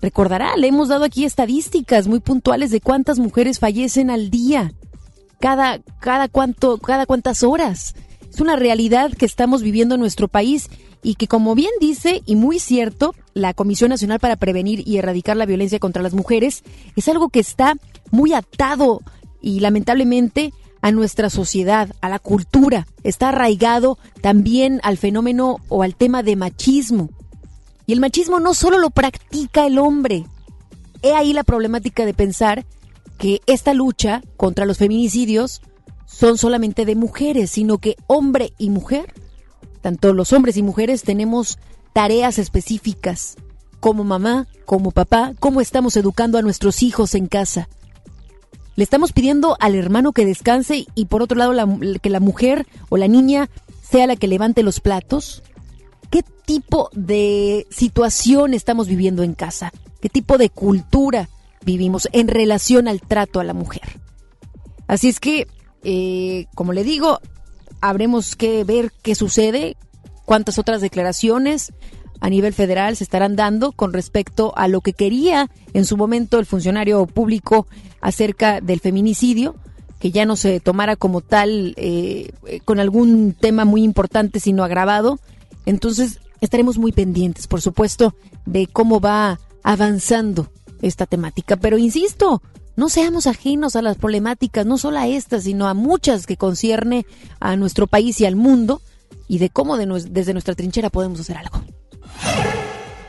Recordará, le hemos dado aquí estadísticas muy puntuales de cuántas mujeres fallecen al día, cada, cada, cuánto, cada cuántas horas. Es una realidad que estamos viviendo en nuestro país y que como bien dice y muy cierto, la Comisión Nacional para Prevenir y Erradicar la Violencia contra las Mujeres es algo que está muy atado y lamentablemente a nuestra sociedad, a la cultura. Está arraigado también al fenómeno o al tema de machismo. Y el machismo no solo lo practica el hombre. He ahí la problemática de pensar que esta lucha contra los feminicidios son solamente de mujeres, sino que hombre y mujer, tanto los hombres y mujeres tenemos tareas específicas como mamá, como papá, cómo estamos educando a nuestros hijos en casa. Le estamos pidiendo al hermano que descanse y por otro lado que la mujer o la niña sea la que levante los platos. ¿Qué tipo de situación estamos viviendo en casa? ¿Qué tipo de cultura vivimos en relación al trato a la mujer? Así es que, eh, como le digo, habremos que ver qué sucede, cuántas otras declaraciones a nivel federal se estarán dando con respecto a lo que quería en su momento el funcionario público acerca del feminicidio, que ya no se tomara como tal eh, con algún tema muy importante, sino agravado. Entonces estaremos muy pendientes, por supuesto, de cómo va avanzando esta temática. Pero insisto, no seamos ajenos a las problemáticas, no solo a estas, sino a muchas que concierne a nuestro país y al mundo, y de cómo desde nuestra trinchera podemos hacer algo.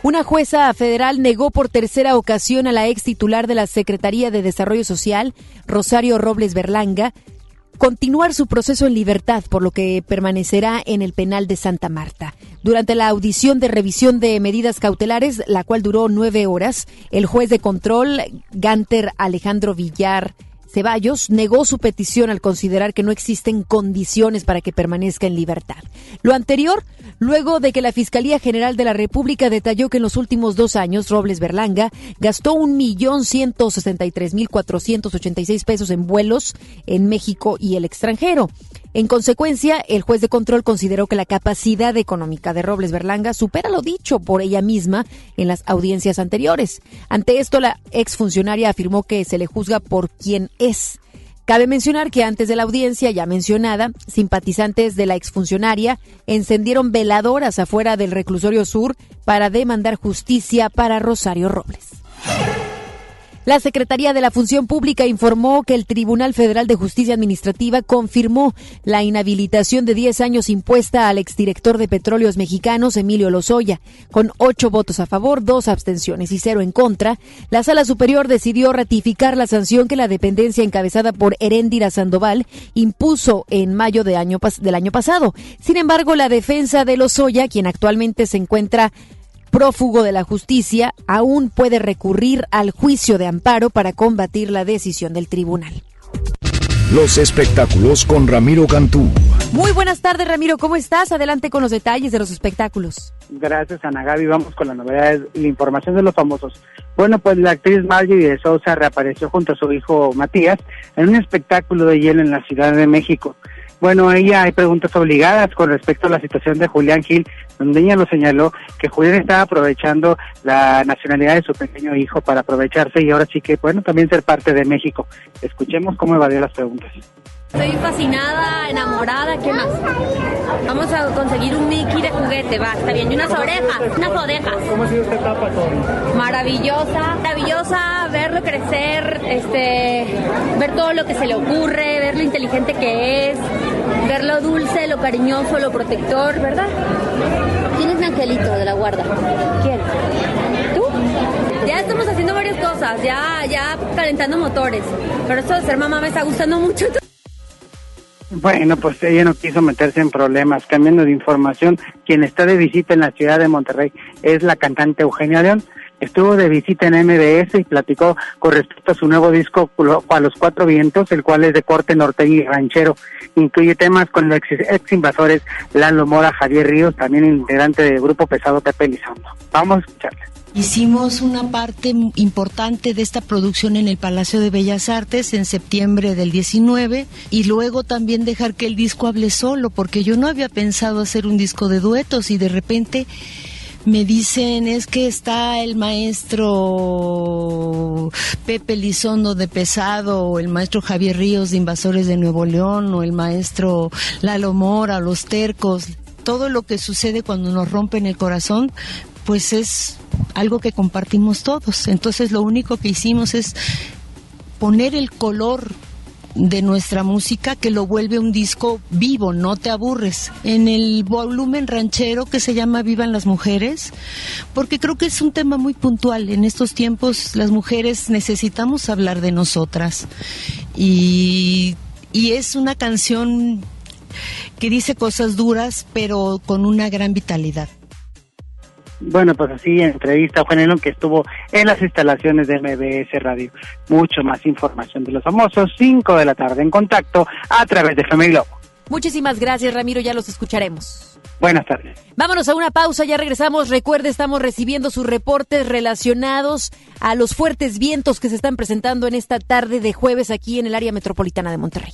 Una jueza federal negó por tercera ocasión a la ex titular de la Secretaría de Desarrollo Social, Rosario Robles Berlanga, continuar su proceso en libertad, por lo que permanecerá en el penal de Santa Marta. Durante la audición de revisión de medidas cautelares, la cual duró nueve horas, el juez de control, Ganter Alejandro Villar Ceballos negó su petición al considerar que no existen condiciones para que permanezca en libertad. Lo anterior, luego de que la Fiscalía General de la República detalló que en los últimos dos años Robles Berlanga gastó un millón ciento sesenta y tres mil cuatrocientos ochenta y seis pesos en vuelos en México y el extranjero. En consecuencia, el juez de control consideró que la capacidad económica de Robles Berlanga supera lo dicho por ella misma en las audiencias anteriores. Ante esto, la exfuncionaria afirmó que se le juzga por quien es. Cabe mencionar que antes de la audiencia ya mencionada, simpatizantes de la exfuncionaria encendieron veladoras afuera del reclusorio sur para demandar justicia para Rosario Robles. La Secretaría de la Función Pública informó que el Tribunal Federal de Justicia Administrativa confirmó la inhabilitación de 10 años impuesta al exdirector de Petróleos Mexicanos, Emilio Lozoya. Con ocho votos a favor, dos abstenciones y cero en contra, la Sala Superior decidió ratificar la sanción que la dependencia encabezada por Heréndira Sandoval impuso en mayo del año pasado. Sin embargo, la defensa de Lozoya, quien actualmente se encuentra prófugo de la justicia aún puede recurrir al juicio de amparo para combatir la decisión del tribunal. Los espectáculos con Ramiro Cantú. Muy buenas tardes, Ramiro. ¿Cómo estás? Adelante con los detalles de los espectáculos. Gracias, Ana Gaby. Vamos con las novedades y la información de los famosos. Bueno, pues la actriz Marjorie de Sousa reapareció junto a su hijo Matías en un espectáculo de hielo en la Ciudad de México. Bueno, ella hay preguntas obligadas con respecto a la situación de Julián Gil, donde ella lo señaló que Julián estaba aprovechando la nacionalidad de su pequeño hijo para aprovecharse y ahora sí que, bueno, también ser parte de México. Escuchemos cómo evadió las preguntas. Estoy fascinada, enamorada, ¿qué más? Vamos a conseguir un Mickey de juguete, va, está bien. Y unas orejas, unas orejas. ¿Cómo ha sido esta etapa con...? Maravillosa, maravillosa verlo crecer, este, ver todo lo que se le ocurre, ver lo inteligente que es, ver lo dulce, lo cariñoso, lo protector, ¿verdad? ¿Quién es mi angelito de la guarda? ¿Quién? ¿Tú? Ya estamos haciendo varias cosas, ya, ya calentando motores. Pero esto de ser mamá me está gustando mucho. Bueno, pues ella no quiso meterse en problemas. Cambiando de información, quien está de visita en la ciudad de Monterrey es la cantante Eugenia León. Estuvo de visita en MBS y platicó con respecto a su nuevo disco A los Cuatro Vientos, el cual es de corte norteño y ranchero. Incluye temas con los ex, invasores Lalo Mora, Javier Ríos, también integrante del grupo pesado Pepe Elizondo. Vamos a escucharle. Hicimos una parte importante de esta producción en el Palacio de Bellas Artes en septiembre del 19 y luego también dejar que el disco hable solo, porque yo no había pensado hacer un disco de duetos y de repente me dicen es que está el maestro Pepe Lizondo de Pesado o el maestro Javier Ríos de Invasores de Nuevo León o el maestro Lalo Mora, los tercos, todo lo que sucede cuando nos rompen el corazón, pues es algo que compartimos todos. Entonces lo único que hicimos es poner el color de nuestra música que lo vuelve un disco vivo, no te aburres. En el volumen ranchero que se llama Vivan las Mujeres, porque creo que es un tema muy puntual. En estos tiempos las mujeres necesitamos hablar de nosotras y, y es una canción que dice cosas duras pero con una gran vitalidad. Bueno, pues así, entrevista Juan Elon, que estuvo en las instalaciones de MBS Radio. Mucho más información de los famosos, 5 de la tarde en contacto a través de FM Globo. Muchísimas gracias, Ramiro, ya los escucharemos. Buenas tardes. Vámonos a una pausa, ya regresamos. Recuerde, estamos recibiendo sus reportes relacionados a los fuertes vientos que se están presentando en esta tarde de jueves aquí en el área metropolitana de Monterrey.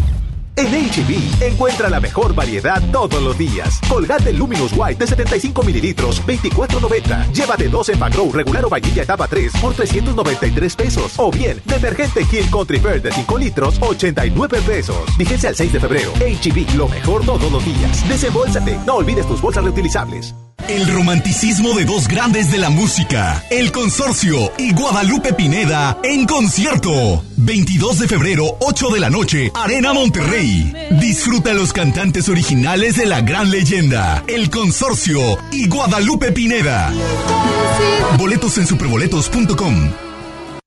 En HB, e encuentra la mejor variedad todos los días. Colgate Luminous White de 75 mililitros, 24.90. Llévate dos en Grow regular o vainilla etapa 3 por 393 pesos. O bien, detergente King Country Fair de 5 litros, 89 pesos. Fíjense al 6 de febrero. HB, e lo mejor todos los días. Desembolsate. No olvides tus bolsas reutilizables. El romanticismo de dos grandes de la música, El Consorcio y Guadalupe Pineda en concierto. 22 de febrero, 8 de la noche, Arena Monterrey. Disfruta los cantantes originales de la gran leyenda, El Consorcio y Guadalupe Pineda. Boletos en superboletos.com.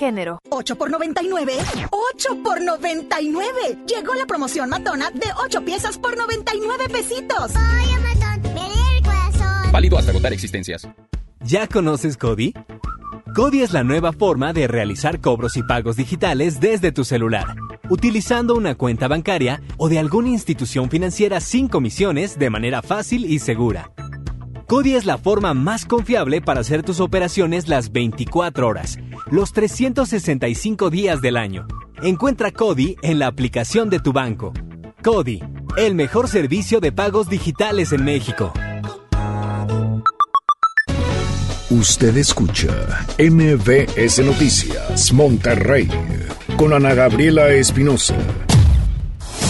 género. 8 por 99. 8 por 99. Llegó la promoción matona de 8 piezas por 99 pesitos. Oye, matón, me el corazón. Válido hasta agotar existencias. ¿Ya conoces Cody? Cody es la nueva forma de realizar cobros y pagos digitales desde tu celular, utilizando una cuenta bancaria o de alguna institución financiera sin comisiones de manera fácil y segura. Cody es la forma más confiable para hacer tus operaciones las 24 horas, los 365 días del año. Encuentra Cody en la aplicación de tu banco. Cody, el mejor servicio de pagos digitales en México. Usted escucha MBS Noticias Monterrey con Ana Gabriela Espinosa.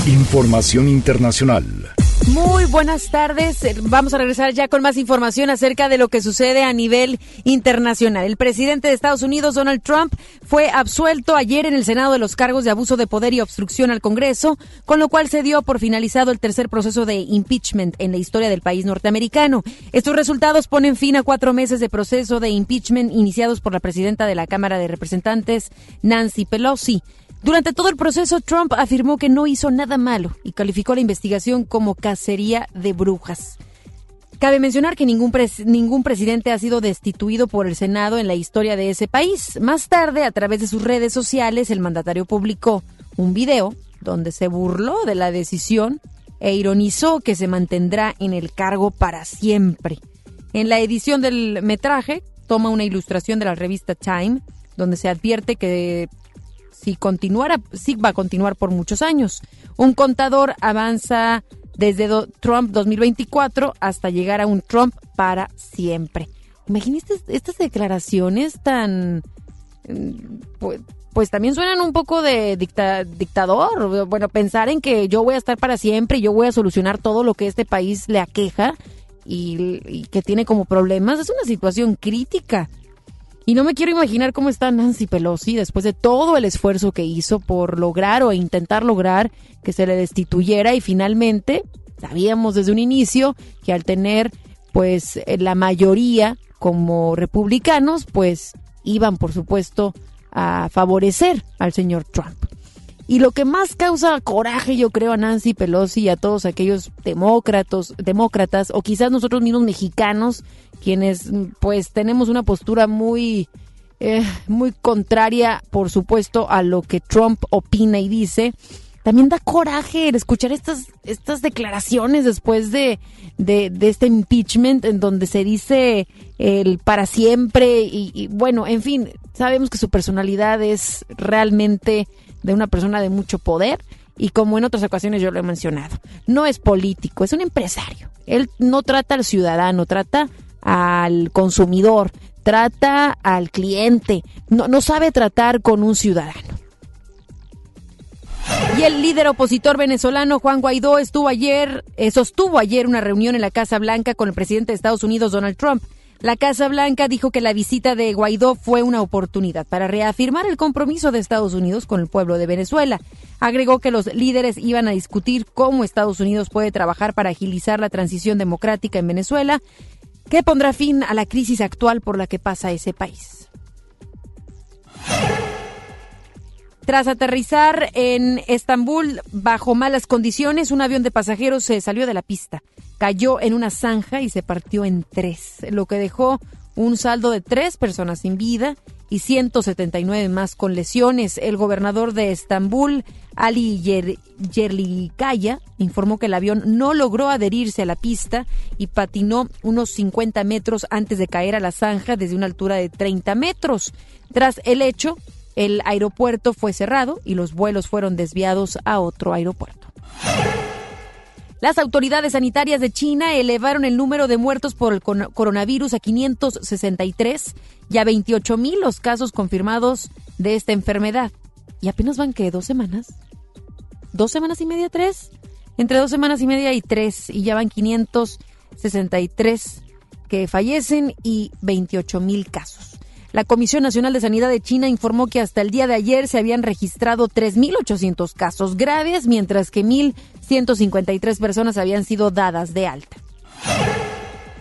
Información internacional. Muy buenas tardes. Vamos a regresar ya con más información acerca de lo que sucede a nivel internacional. El presidente de Estados Unidos, Donald Trump, fue absuelto ayer en el Senado de los cargos de abuso de poder y obstrucción al Congreso, con lo cual se dio por finalizado el tercer proceso de impeachment en la historia del país norteamericano. Estos resultados ponen fin a cuatro meses de proceso de impeachment iniciados por la presidenta de la Cámara de Representantes, Nancy Pelosi. Durante todo el proceso, Trump afirmó que no hizo nada malo y calificó la investigación como cacería de brujas. Cabe mencionar que ningún, ningún presidente ha sido destituido por el Senado en la historia de ese país. Más tarde, a través de sus redes sociales, el mandatario publicó un video donde se burló de la decisión e ironizó que se mantendrá en el cargo para siempre. En la edición del metraje toma una ilustración de la revista Time, donde se advierte que si continuara, sí va a continuar por muchos años. Un contador avanza desde Trump 2024 hasta llegar a un Trump para siempre. Imagínate estas declaraciones tan... Mm, pues, pues, también suenan un poco de dictador. Bueno, pensar en que yo voy a estar para siempre y yo voy a solucionar todo lo que este país le aqueja y que tiene como problemas es una situación crítica. Y no me quiero imaginar cómo está Nancy Pelosi después de todo el esfuerzo que hizo por lograr o intentar lograr que se le destituyera y finalmente sabíamos desde un inicio que al tener pues la mayoría como republicanos pues iban por supuesto a favorecer al señor Trump. Y lo que más causa coraje, yo creo, a Nancy Pelosi y a todos aquellos demócratas, demócratas, o quizás nosotros mismos mexicanos, quienes pues tenemos una postura muy, eh, muy contraria, por supuesto, a lo que Trump opina y dice, también da coraje el escuchar estas, estas declaraciones después de, de, este impeachment en donde se dice el para siempre y, y, bueno, en fin, sabemos que su personalidad es realmente de una persona de mucho poder y como en otras ocasiones yo lo he mencionado, no es político, es un empresario. Él no trata al ciudadano, trata al consumidor, trata al cliente, no, no sabe tratar con un ciudadano. Y el líder opositor venezolano Juan Guaidó estuvo ayer, eh, sostuvo ayer una reunión en la Casa Blanca con el presidente de Estados Unidos Donald Trump. La Casa Blanca dijo que la visita de Guaidó fue una oportunidad para reafirmar el compromiso de Estados Unidos con el pueblo de Venezuela. Agregó que los líderes iban a discutir cómo Estados Unidos puede trabajar para agilizar la transición democrática en Venezuela, que pondrá fin a la crisis actual por la que pasa ese país. Tras aterrizar en Estambul bajo malas condiciones, un avión de pasajeros se salió de la pista cayó en una zanja y se partió en tres, lo que dejó un saldo de tres personas sin vida y 179 más con lesiones. El gobernador de Estambul, Ali Yerlikaya, informó que el avión no logró adherirse a la pista y patinó unos 50 metros antes de caer a la zanja desde una altura de 30 metros. Tras el hecho, el aeropuerto fue cerrado y los vuelos fueron desviados a otro aeropuerto. Las autoridades sanitarias de China elevaron el número de muertos por el coronavirus a 563 y a 28 mil los casos confirmados de esta enfermedad. Y apenas van que dos semanas. ¿Dos semanas y media, tres? Entre dos semanas y media y tres. Y ya van 563 que fallecen y 28 mil casos. La Comisión Nacional de Sanidad de China informó que hasta el día de ayer se habían registrado 3.800 casos graves, mientras que 1.153 personas habían sido dadas de alta.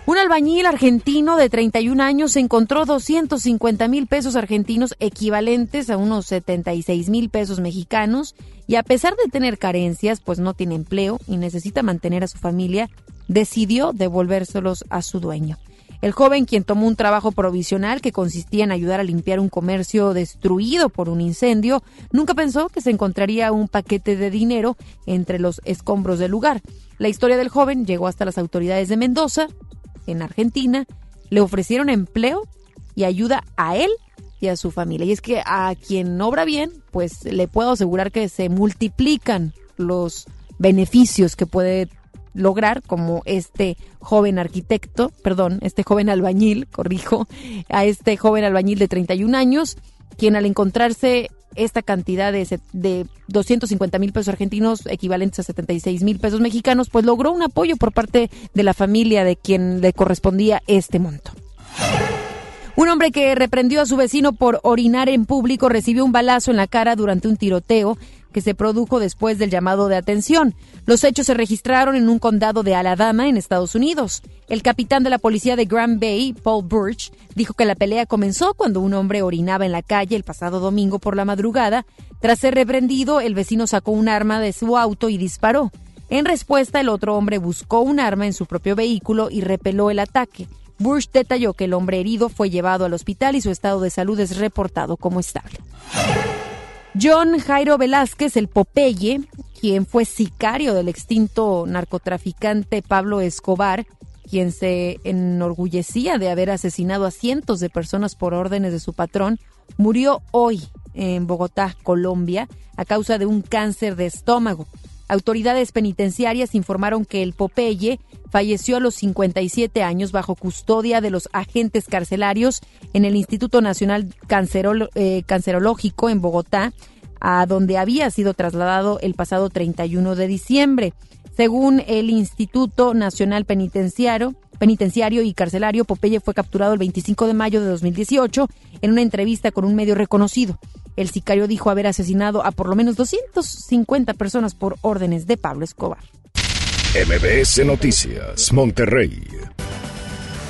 Un albañil argentino de 31 años encontró 250 mil pesos argentinos equivalentes a unos 76 mil pesos mexicanos y a pesar de tener carencias, pues no tiene empleo y necesita mantener a su familia, decidió devolvérselos a su dueño. El joven, quien tomó un trabajo provisional que consistía en ayudar a limpiar un comercio destruido por un incendio, nunca pensó que se encontraría un paquete de dinero entre los escombros del lugar. La historia del joven llegó hasta las autoridades de Mendoza, en Argentina, le ofrecieron empleo y ayuda a él y a su familia. Y es que a quien obra bien, pues le puedo asegurar que se multiplican los beneficios que puede lograr, como este joven arquitecto, perdón, este joven albañil, corrijo, a este joven albañil de 31 años, quien al encontrarse esta cantidad de, de 250 mil pesos argentinos equivalentes a 76 mil pesos mexicanos, pues logró un apoyo por parte de la familia de quien le correspondía este monto. Un hombre que reprendió a su vecino por orinar en público recibió un balazo en la cara durante un tiroteo que se produjo después del llamado de atención. Los hechos se registraron en un condado de Alabama, en Estados Unidos. El capitán de la policía de Grand Bay, Paul Burch, dijo que la pelea comenzó cuando un hombre orinaba en la calle el pasado domingo por la madrugada. Tras ser reprendido, el vecino sacó un arma de su auto y disparó. En respuesta, el otro hombre buscó un arma en su propio vehículo y repeló el ataque. Bush detalló que el hombre herido fue llevado al hospital y su estado de salud es reportado como estable. John Jairo Velázquez, el Popeye, quien fue sicario del extinto narcotraficante Pablo Escobar, quien se enorgullecía de haber asesinado a cientos de personas por órdenes de su patrón, murió hoy en Bogotá, Colombia, a causa de un cáncer de estómago. Autoridades penitenciarias informaron que el Popeye falleció a los 57 años bajo custodia de los agentes carcelarios en el Instituto Nacional eh, Cancerológico en Bogotá, a donde había sido trasladado el pasado 31 de diciembre. Según el Instituto Nacional Penitenciario, Penitenciario y Carcelario, Popeye fue capturado el 25 de mayo de 2018 en una entrevista con un medio reconocido. El sicario dijo haber asesinado a por lo menos 250 personas por órdenes de Pablo Escobar. MBS Noticias, Monterrey.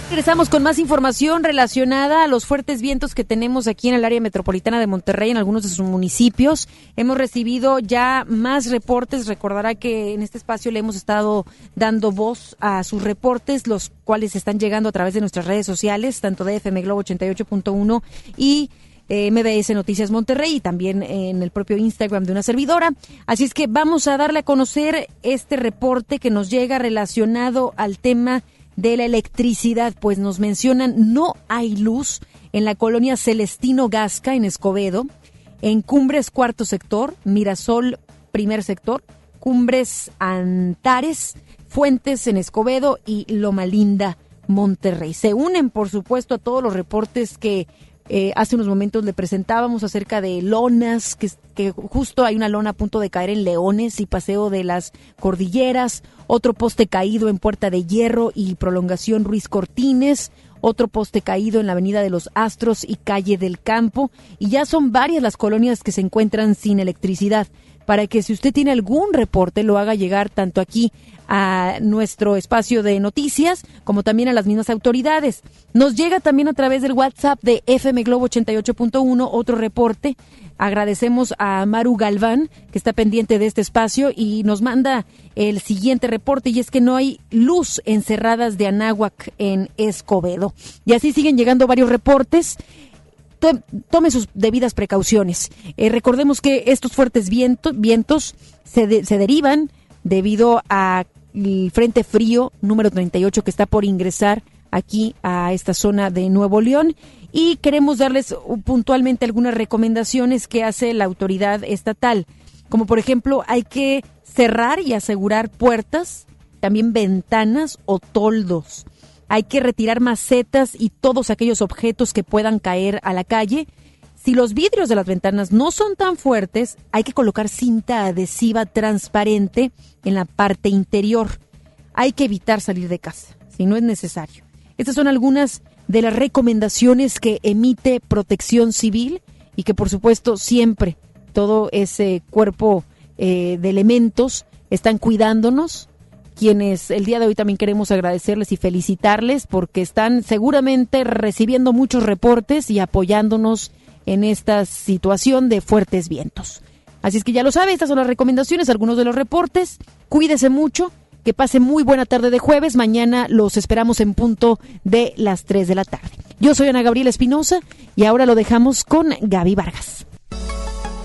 Regresamos con más información relacionada a los fuertes vientos que tenemos aquí en el área metropolitana de Monterrey, en algunos de sus municipios. Hemos recibido ya más reportes. Recordará que en este espacio le hemos estado dando voz a sus reportes, los cuales están llegando a través de nuestras redes sociales, tanto de FM Globo 88.1 y eh, MBS Noticias Monterrey y también en el propio Instagram de una servidora. Así es que vamos a darle a conocer este reporte que nos llega relacionado al tema de la electricidad, pues nos mencionan no hay luz en la colonia Celestino Gasca en Escobedo, en Cumbres cuarto sector, Mirasol primer sector, Cumbres Antares, Fuentes en Escobedo y Loma Linda Monterrey. Se unen, por supuesto, a todos los reportes que eh, hace unos momentos le presentábamos acerca de lonas, que, que, justo hay una lona a punto de caer en Leones y Paseo de las Cordilleras, otro poste caído en Puerta de Hierro y Prolongación Ruiz Cortines, otro poste caído en la Avenida de los Astros y Calle del Campo, y ya son varias las colonias que se encuentran sin electricidad para que si usted tiene algún reporte lo haga llegar tanto aquí a nuestro espacio de noticias, como también a las mismas autoridades. Nos llega también a través del WhatsApp de FM Globo 88.1 otro reporte. Agradecemos a Maru Galván, que está pendiente de este espacio, y nos manda el siguiente reporte, y es que no hay luz en cerradas de Anáhuac en Escobedo. Y así siguen llegando varios reportes tome sus debidas precauciones. Eh, recordemos que estos fuertes vientos se, se derivan debido a el Frente Frío número 38 que está por ingresar aquí a esta zona de Nuevo León y queremos darles puntualmente algunas recomendaciones que hace la autoridad estatal, como por ejemplo hay que cerrar y asegurar puertas, también ventanas o toldos. Hay que retirar macetas y todos aquellos objetos que puedan caer a la calle si los vidrios de las ventanas no son tan fuertes, hay que colocar cinta adhesiva transparente en la parte interior. Hay que evitar salir de casa, si no es necesario. Estas son algunas de las recomendaciones que emite Protección Civil y que por supuesto siempre todo ese cuerpo eh, de elementos están cuidándonos, quienes el día de hoy también queremos agradecerles y felicitarles porque están seguramente recibiendo muchos reportes y apoyándonos en esta situación de fuertes vientos. Así es que ya lo sabe, estas son las recomendaciones, algunos de los reportes. Cuídese mucho, que pase muy buena tarde de jueves. Mañana los esperamos en punto de las 3 de la tarde. Yo soy Ana Gabriela Espinosa y ahora lo dejamos con Gaby Vargas.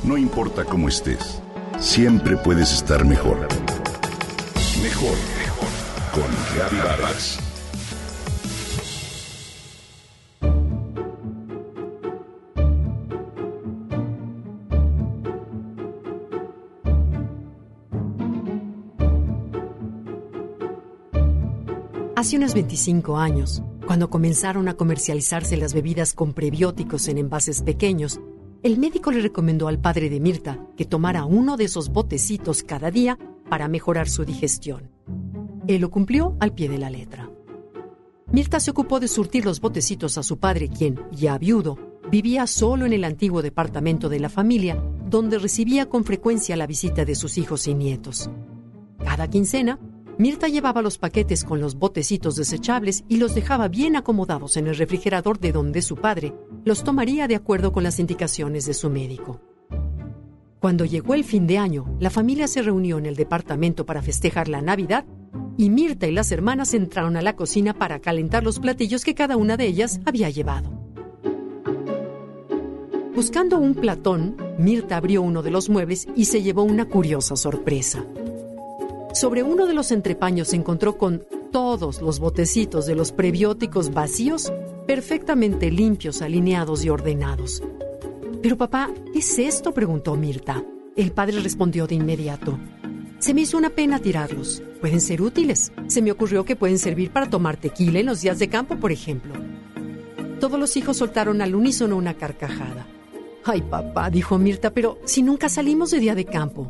No importa cómo estés, siempre puedes estar mejor. Mejor. Con Gaby Vargas. Hace unos 25 años, cuando comenzaron a comercializarse las bebidas con prebióticos en envases pequeños, el médico le recomendó al padre de Mirta que tomara uno de esos botecitos cada día para mejorar su digestión. Él lo cumplió al pie de la letra. Mirta se ocupó de surtir los botecitos a su padre, quien, ya viudo, vivía solo en el antiguo departamento de la familia, donde recibía con frecuencia la visita de sus hijos y nietos. Cada quincena, Mirta llevaba los paquetes con los botecitos desechables y los dejaba bien acomodados en el refrigerador de donde su padre los tomaría de acuerdo con las indicaciones de su médico. Cuando llegó el fin de año, la familia se reunió en el departamento para festejar la Navidad y Mirta y las hermanas entraron a la cocina para calentar los platillos que cada una de ellas había llevado. Buscando un platón, Mirta abrió uno de los muebles y se llevó una curiosa sorpresa. Sobre uno de los entrepaños se encontró con todos los botecitos de los prebióticos vacíos, perfectamente limpios, alineados y ordenados. Pero papá, ¿qué es esto? preguntó Mirta. El padre respondió de inmediato. Se me hizo una pena tirarlos. Pueden ser útiles. Se me ocurrió que pueden servir para tomar tequila en los días de campo, por ejemplo. Todos los hijos soltaron al unísono una carcajada. Ay, papá, dijo Mirta, pero si nunca salimos de día de campo.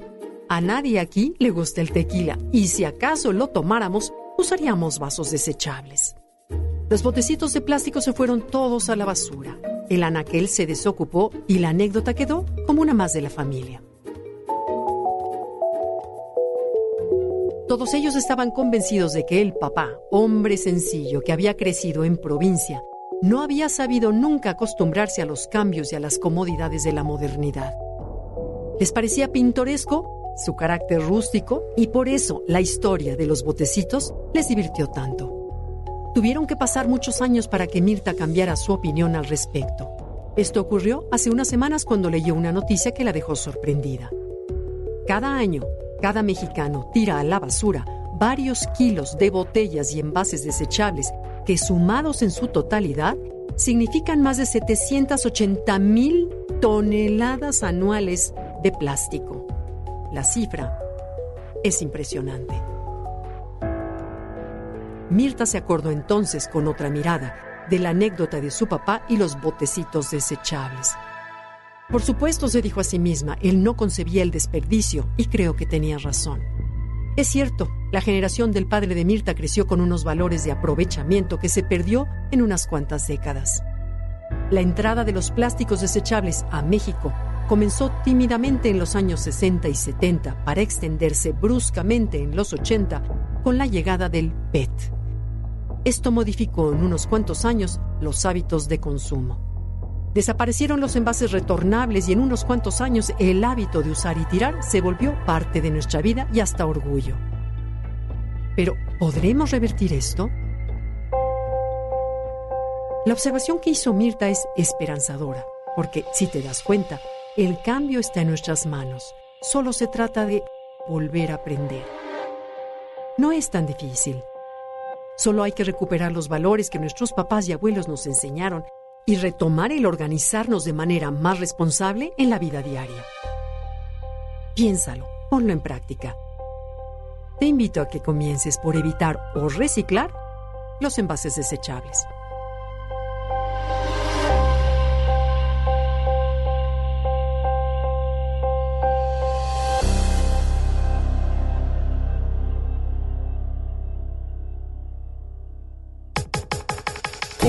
A nadie aquí le gusta el tequila, y si acaso lo tomáramos, usaríamos vasos desechables. Los botecitos de plástico se fueron todos a la basura. El anaquel se desocupó y la anécdota quedó como una más de la familia. Todos ellos estaban convencidos de que el papá, hombre sencillo que había crecido en provincia, no había sabido nunca acostumbrarse a los cambios y a las comodidades de la modernidad. Les parecía pintoresco su carácter rústico y por eso la historia de los botecitos les divirtió tanto. Tuvieron que pasar muchos años para que Mirta cambiara su opinión al respecto. Esto ocurrió hace unas semanas cuando leyó una noticia que la dejó sorprendida. Cada año, cada mexicano tira a la basura varios kilos de botellas y envases desechables que sumados en su totalidad significan más de 780 mil toneladas anuales de plástico. La cifra es impresionante. Mirta se acordó entonces con otra mirada de la anécdota de su papá y los botecitos desechables. Por supuesto, se dijo a sí misma, él no concebía el desperdicio y creo que tenía razón. Es cierto, la generación del padre de Mirta creció con unos valores de aprovechamiento que se perdió en unas cuantas décadas. La entrada de los plásticos desechables a México comenzó tímidamente en los años 60 y 70 para extenderse bruscamente en los 80 con la llegada del PET. Esto modificó en unos cuantos años los hábitos de consumo. Desaparecieron los envases retornables y en unos cuantos años el hábito de usar y tirar se volvió parte de nuestra vida y hasta orgullo. Pero, ¿podremos revertir esto? La observación que hizo Mirta es esperanzadora, porque si te das cuenta, el cambio está en nuestras manos. Solo se trata de volver a aprender. No es tan difícil. Solo hay que recuperar los valores que nuestros papás y abuelos nos enseñaron y retomar el organizarnos de manera más responsable en la vida diaria. Piénsalo, ponlo en práctica. Te invito a que comiences por evitar o reciclar los envases desechables.